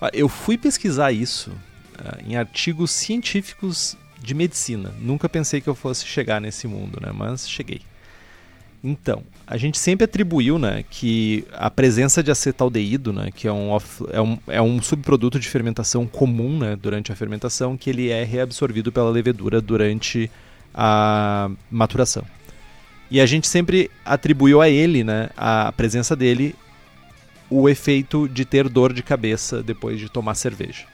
Ah, eu fui pesquisar isso uh, em artigos científicos de medicina. Nunca pensei que eu fosse chegar nesse mundo, né? Mas cheguei. Então, a gente sempre atribuiu né, que a presença de acetaldeído, né, que é um, off, é, um, é um subproduto de fermentação comum né, durante a fermentação, que ele é reabsorvido pela levedura durante a maturação. E a gente sempre atribuiu a ele, né, a presença dele, o efeito de ter dor de cabeça depois de tomar cerveja.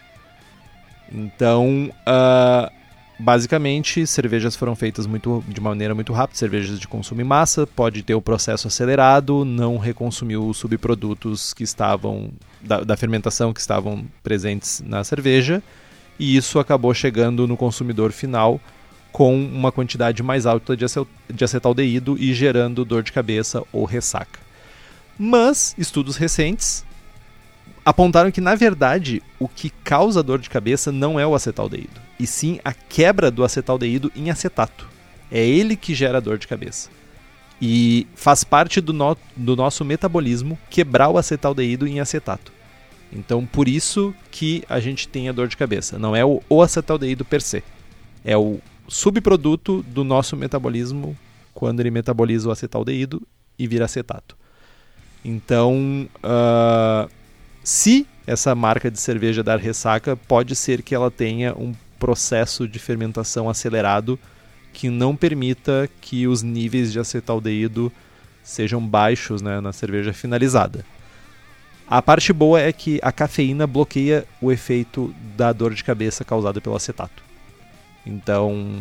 Então, uh, Basicamente, cervejas foram feitas muito, de maneira muito rápida, cervejas de consumo em massa, pode ter o processo acelerado, não reconsumiu os subprodutos que estavam da, da fermentação que estavam presentes na cerveja, e isso acabou chegando no consumidor final com uma quantidade mais alta de, de acetaldeído e gerando dor de cabeça ou ressaca. Mas estudos recentes apontaram que, na verdade, o que causa dor de cabeça não é o acetaldeído e sim a quebra do acetaldeído em acetato. É ele que gera dor de cabeça. E faz parte do, no, do nosso metabolismo quebrar o acetaldeído em acetato. Então, por isso que a gente tem a dor de cabeça. Não é o, o acetaldeído per se. É o subproduto do nosso metabolismo quando ele metaboliza o acetaldeído e vira acetato. Então, uh, se essa marca de cerveja dar ressaca, pode ser que ela tenha um processo de fermentação acelerado que não permita que os níveis de acetaldeído sejam baixos né, na cerveja finalizada. A parte boa é que a cafeína bloqueia o efeito da dor de cabeça causada pelo acetato. Então,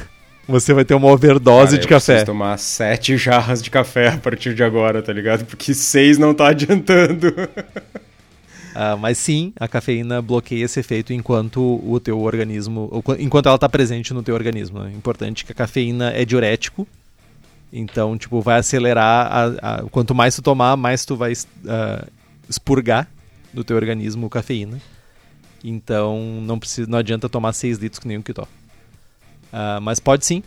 você vai ter uma overdose Cara, de café.
Preciso tomar sete jarras de café a partir de agora, tá ligado? Porque seis não tá adiantando.
Uh, mas sim, a cafeína bloqueia esse efeito enquanto o teu organismo, enquanto ela está presente no teu organismo. É importante que a cafeína é diurético, então tipo vai acelerar. A, a, quanto mais tu tomar, mais tu vai uh, expurgar do teu organismo cafeína. Então não precisa, não adianta tomar 6 litros que nem um Kitó. Uh, mas pode sim.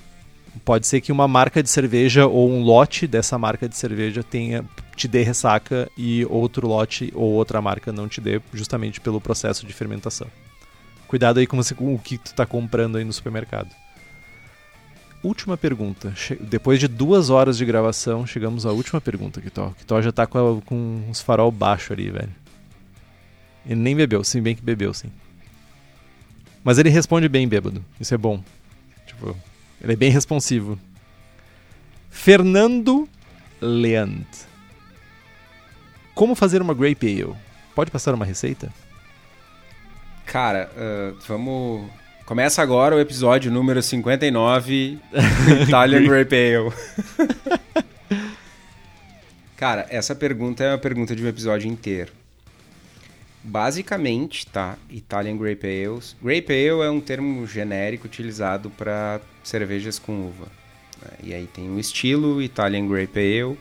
Pode ser que uma marca de cerveja ou um lote dessa marca de cerveja tenha te dê ressaca e outro lote ou outra marca não te dê, justamente pelo processo de fermentação. Cuidado aí com, você, com o que tu está comprando aí no supermercado. Última pergunta. Che depois de duas horas de gravação, chegamos à última pergunta, Kitó. Kitó já tá com, com uns farol baixo ali, velho. Ele nem bebeu, sim, bem que bebeu, sim. Mas ele responde bem bêbado. Isso é bom. Tipo, ele é bem responsivo. Fernando Leand. Como fazer uma Grape Ale? Pode passar uma receita?
Cara, uh, vamos. Começa agora o episódio número 59 Italian Grape Ale. Cara, essa pergunta é uma pergunta de um episódio inteiro. basicamente, tá? Italian Grape Ales. Grape Ale é um termo genérico utilizado para cervejas com uva. né? E aí tem o estilo Italian Grape Ale,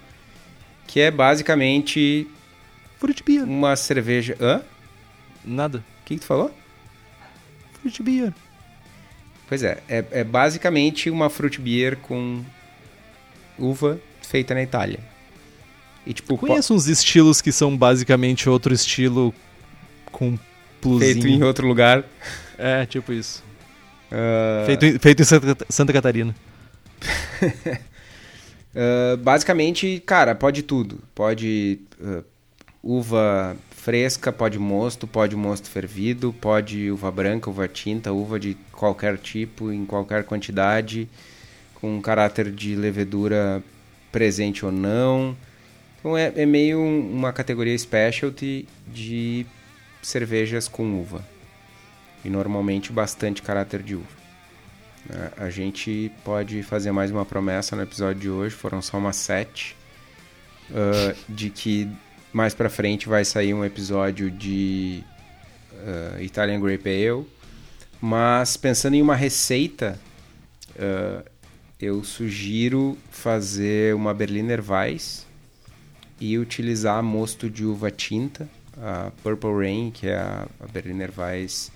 que é basicamente
Fruit beer.
uma cerveja. Hã?
Nada.
O que, que tu falou?
Fruit beer.
Pois é, é, é basicamente uma fruit beer com uva feita na Itália. E tipo, po-
Conheço uns estilos que são basicamente outro estilo com plusinho.
feito em outro lugar.
É, tipo isso.
Ah,
Feito, em- feito em Santa, Santa Catarina.
ah, basicamente, cara, pode tudo. Pode ah, uva fresca, pode mosto, pode mosto fervido, pode uva branca, uva tinta, uva de qualquer tipo, em qualquer quantidade, com caráter de levedura presente ou não. Então é, é meio um- uma categoria specialty de cervejas com uva. E normalmente bastante caráter de uva. A gente pode fazer mais uma promessa no episódio de hoje, foram só umas sete, ah, de que mais pra frente vai sair um episódio de ah, Italian Grape Ale. Mas pensando em uma receita, ah, eu sugiro fazer uma Berliner Weiss e utilizar mosto de uva tinta, a Purple Rain, que é a Berliner Weiss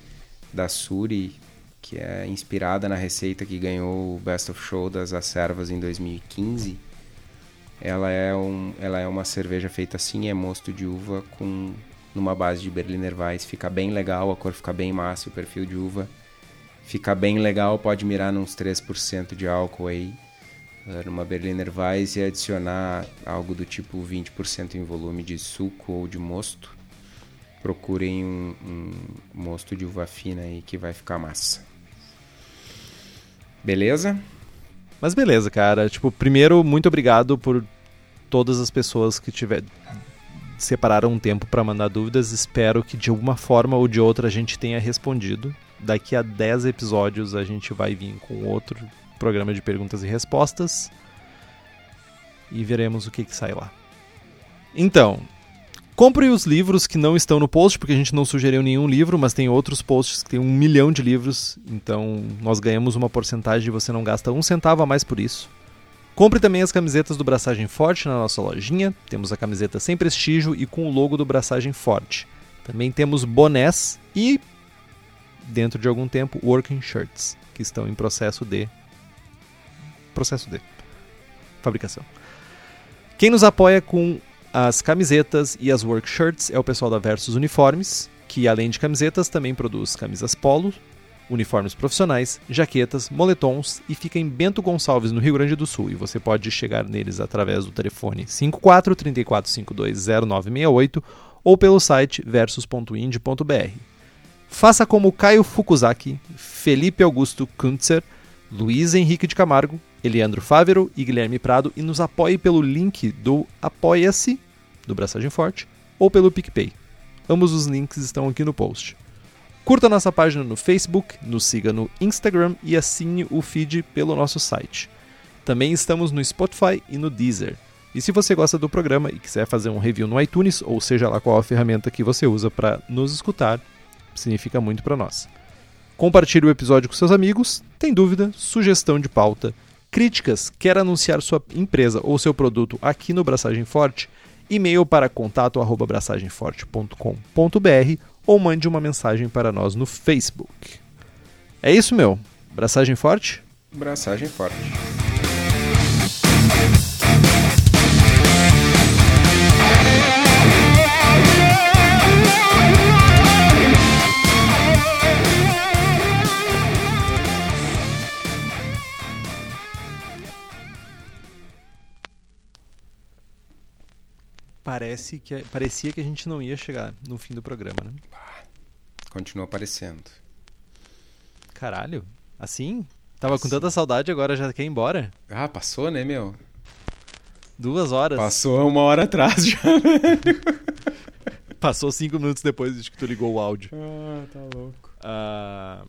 da Suri, que é inspirada na receita que ganhou o Best of Show das Acervas em 2015. Ela é, um, ela é uma cerveja feita assim, é mosto de uva com numa base de Berliner Weiss, fica bem legal, a cor fica bem massa, o perfil de uva fica bem legal, pode mirar nos 3% de álcool aí eh, numa Berliner Weiss e adicionar algo do tipo 20% em volume de suco ou de mosto. Procurem um, um mosto de uva fina aí que vai ficar massa. Beleza?
Mas beleza, cara. Tipo, primeiro, muito obrigado por todas as pessoas que tiver separaram um tempo pra mandar dúvidas. Espero que de alguma forma ou de outra a gente tenha respondido. Daqui a 10 episódios a gente vai vir com outro programa de perguntas e respostas. E veremos o que, que sai lá. Então, compre os livros que não estão no post, porque a gente não sugeriu nenhum livro, mas tem outros posts que tem um milhão de livros, então nós ganhamos uma porcentagem e você não gasta um centavo a mais por isso. Compre também as camisetas do Braçagem Forte na nossa lojinha. Temos a camiseta sem prestígio e com o logo do Braçagem Forte. Também temos bonés e, dentro de algum tempo, working shirts, que estão em processo de. processo de fabricação. Quem nos apoia com as camisetas e as work shirts é o pessoal da Versus Uniformes, que além de camisetas também produz camisas polo, uniformes profissionais, jaquetas, moletons e fica em Bento Gonçalves, no Rio Grande do Sul. E você pode chegar neles através do telefone 54 3452 0968 ou pelo site versus.ind.br. Faça como Caio Fukuzaki, Felipe Augusto Kuntzer, Luiz Henrique de Camargo, Eliandro Fávero e Guilherme Prado e nos apoie pelo link do Apoia-se, do Braçagem Forte, ou pelo PicPay. Ambos os links estão aqui no post. Curta nossa página no Facebook, nos siga no Instagram e assine o feed pelo nosso site. Também estamos no Spotify e no Deezer. E se você gosta do programa e quiser fazer um review no iTunes, ou seja lá qual a ferramenta que você usa para nos escutar, significa muito para nós. Compartilhe o episódio com seus amigos. Tem dúvida, sugestão de pauta, críticas, quer anunciar sua empresa ou seu produto aqui no Braçagem Forte? E-mail para contato@braçagemforte.com.br ou mande uma mensagem para nós no Facebook. É isso, meu. Braçagem Forte?
Braçagem forte.
Parece que parecia que a gente não ia chegar no fim do programa, né?
Continua aparecendo.
Caralho. Assim? Tava com
Assim.
tanta saudade agora já quer ir embora?
Ah, passou, né, meu?
Duas horas.
Passou uma hora atrás já.
Passou cinco minutos depois de que tu ligou o áudio.
ah, tá louco.
Ah,